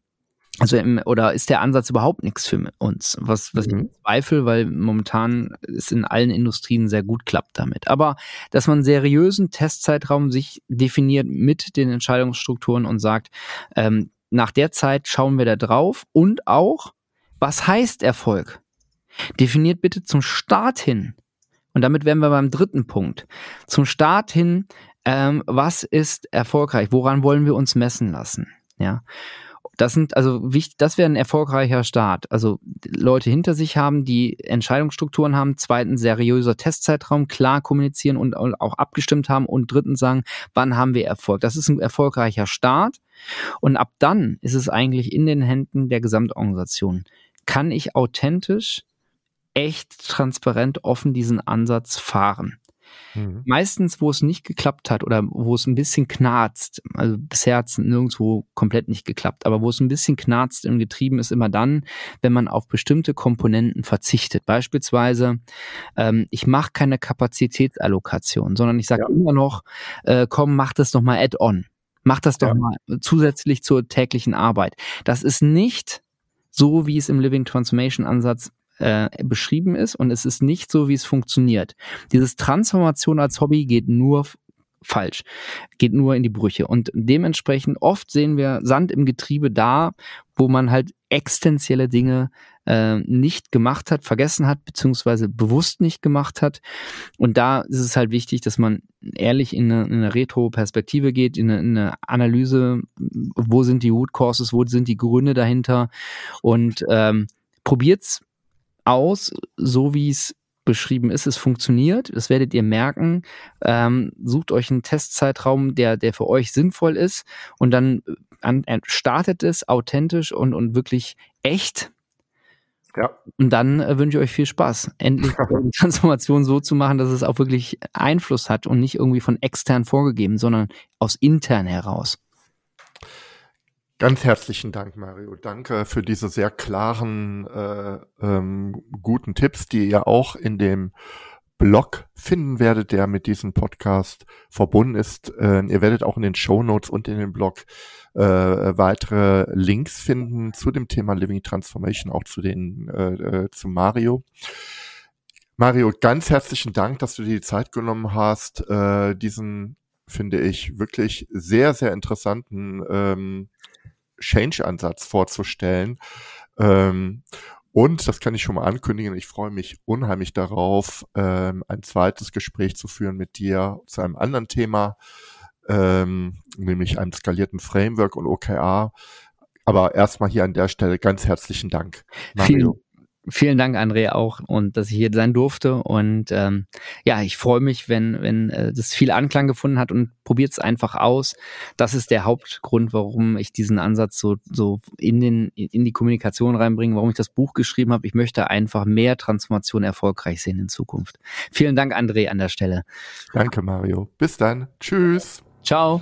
also im, oder ist der Ansatz überhaupt nichts für uns? Was, was mhm. ich zweifle, weil momentan es in allen Industrien sehr gut klappt damit. Aber dass man einen seriösen Testzeitraum sich definiert mit den Entscheidungsstrukturen und sagt, ähm, nach der Zeit schauen wir da drauf und auch, was heißt Erfolg? Definiert bitte zum Start hin. Und damit wären wir beim dritten Punkt. Zum Start hin, ähm, was ist erfolgreich? Woran wollen wir uns messen lassen? Ja. Das sind also wichtig, das wäre ein erfolgreicher Start. Also Leute hinter sich haben, die Entscheidungsstrukturen haben, zweitens seriöser Testzeitraum, klar kommunizieren und auch abgestimmt haben und drittens sagen, wann haben wir Erfolg. Das ist ein erfolgreicher Start und ab dann ist es eigentlich in den Händen der Gesamtorganisation. Kann ich authentisch, echt, transparent, offen diesen Ansatz fahren? Mhm. Meistens, wo es nicht geklappt hat oder wo es ein bisschen knarzt, also bisher hat es nirgendwo komplett nicht geklappt, aber wo es ein bisschen knarzt im Getrieben ist immer dann, wenn man auf bestimmte Komponenten verzichtet. Beispielsweise, ähm, ich mache keine Kapazitätsallokation, sondern ich sage ja. immer noch, äh, komm, mach das doch mal add-on. Mach das doch ja. mal zusätzlich zur täglichen Arbeit. Das ist nicht so, wie es im Living Transformation Ansatz äh, beschrieben ist und es ist nicht so, wie es funktioniert. Dieses Transformation als Hobby geht nur falsch, geht nur in die Brüche. Und dementsprechend oft sehen wir Sand im Getriebe da, wo man halt existenzielle Dinge äh, nicht gemacht hat, vergessen hat, beziehungsweise bewusst nicht gemacht hat. Und da ist es halt wichtig, dass man ehrlich in eine, in eine Retro-Perspektive geht, in eine, in eine, Analyse, wo sind die Root Causes, wo sind die Gründe dahinter und ähm, probiert's aus, so wie es beschrieben ist. Es funktioniert, das werdet ihr merken. Ähm, sucht euch einen Testzeitraum, der, der für euch sinnvoll ist und dann äh, an, äh, startet es authentisch und, und wirklich echt. Ja. Und dann äh, wünsche ich euch viel Spaß, endlich die Transformation so zu machen, dass es auch wirklich Einfluss hat und nicht irgendwie von extern vorgegeben, sondern aus intern heraus. Ganz herzlichen Dank, Mario. Danke für diese sehr klaren, äh, ähm, guten Tipps, die ihr auch in dem Blog finden werdet, der mit diesem Podcast verbunden ist. Äh, ihr werdet auch in den Show Notes und in dem Blog äh, weitere Links finden zu dem Thema Living Transformation, auch zu den äh, äh, zu Mario. Mario, ganz herzlichen Dank, dass du dir die Zeit genommen hast, äh, diesen finde ich wirklich sehr sehr interessanten ähm, Change-Ansatz vorzustellen. Ähm, und das kann ich schon mal ankündigen. Ich freue mich unheimlich darauf, ähm, ein zweites Gespräch zu führen mit dir zu einem anderen Thema, ähm, nämlich einem skalierten Framework und OKR. Aber erstmal hier an der Stelle ganz herzlichen Dank. Mario. Vielen Dank, André, auch und dass ich hier sein durfte. Und ähm, ja, ich freue mich, wenn, wenn äh, das viel Anklang gefunden hat und probiert es einfach aus. Das ist der Hauptgrund, warum ich diesen Ansatz so, so in, den, in die Kommunikation reinbringe, warum ich das Buch geschrieben habe. Ich möchte einfach mehr Transformation erfolgreich sehen in Zukunft. Vielen Dank, André, an der Stelle. Danke, Mario. Bis dann. Tschüss. Ciao.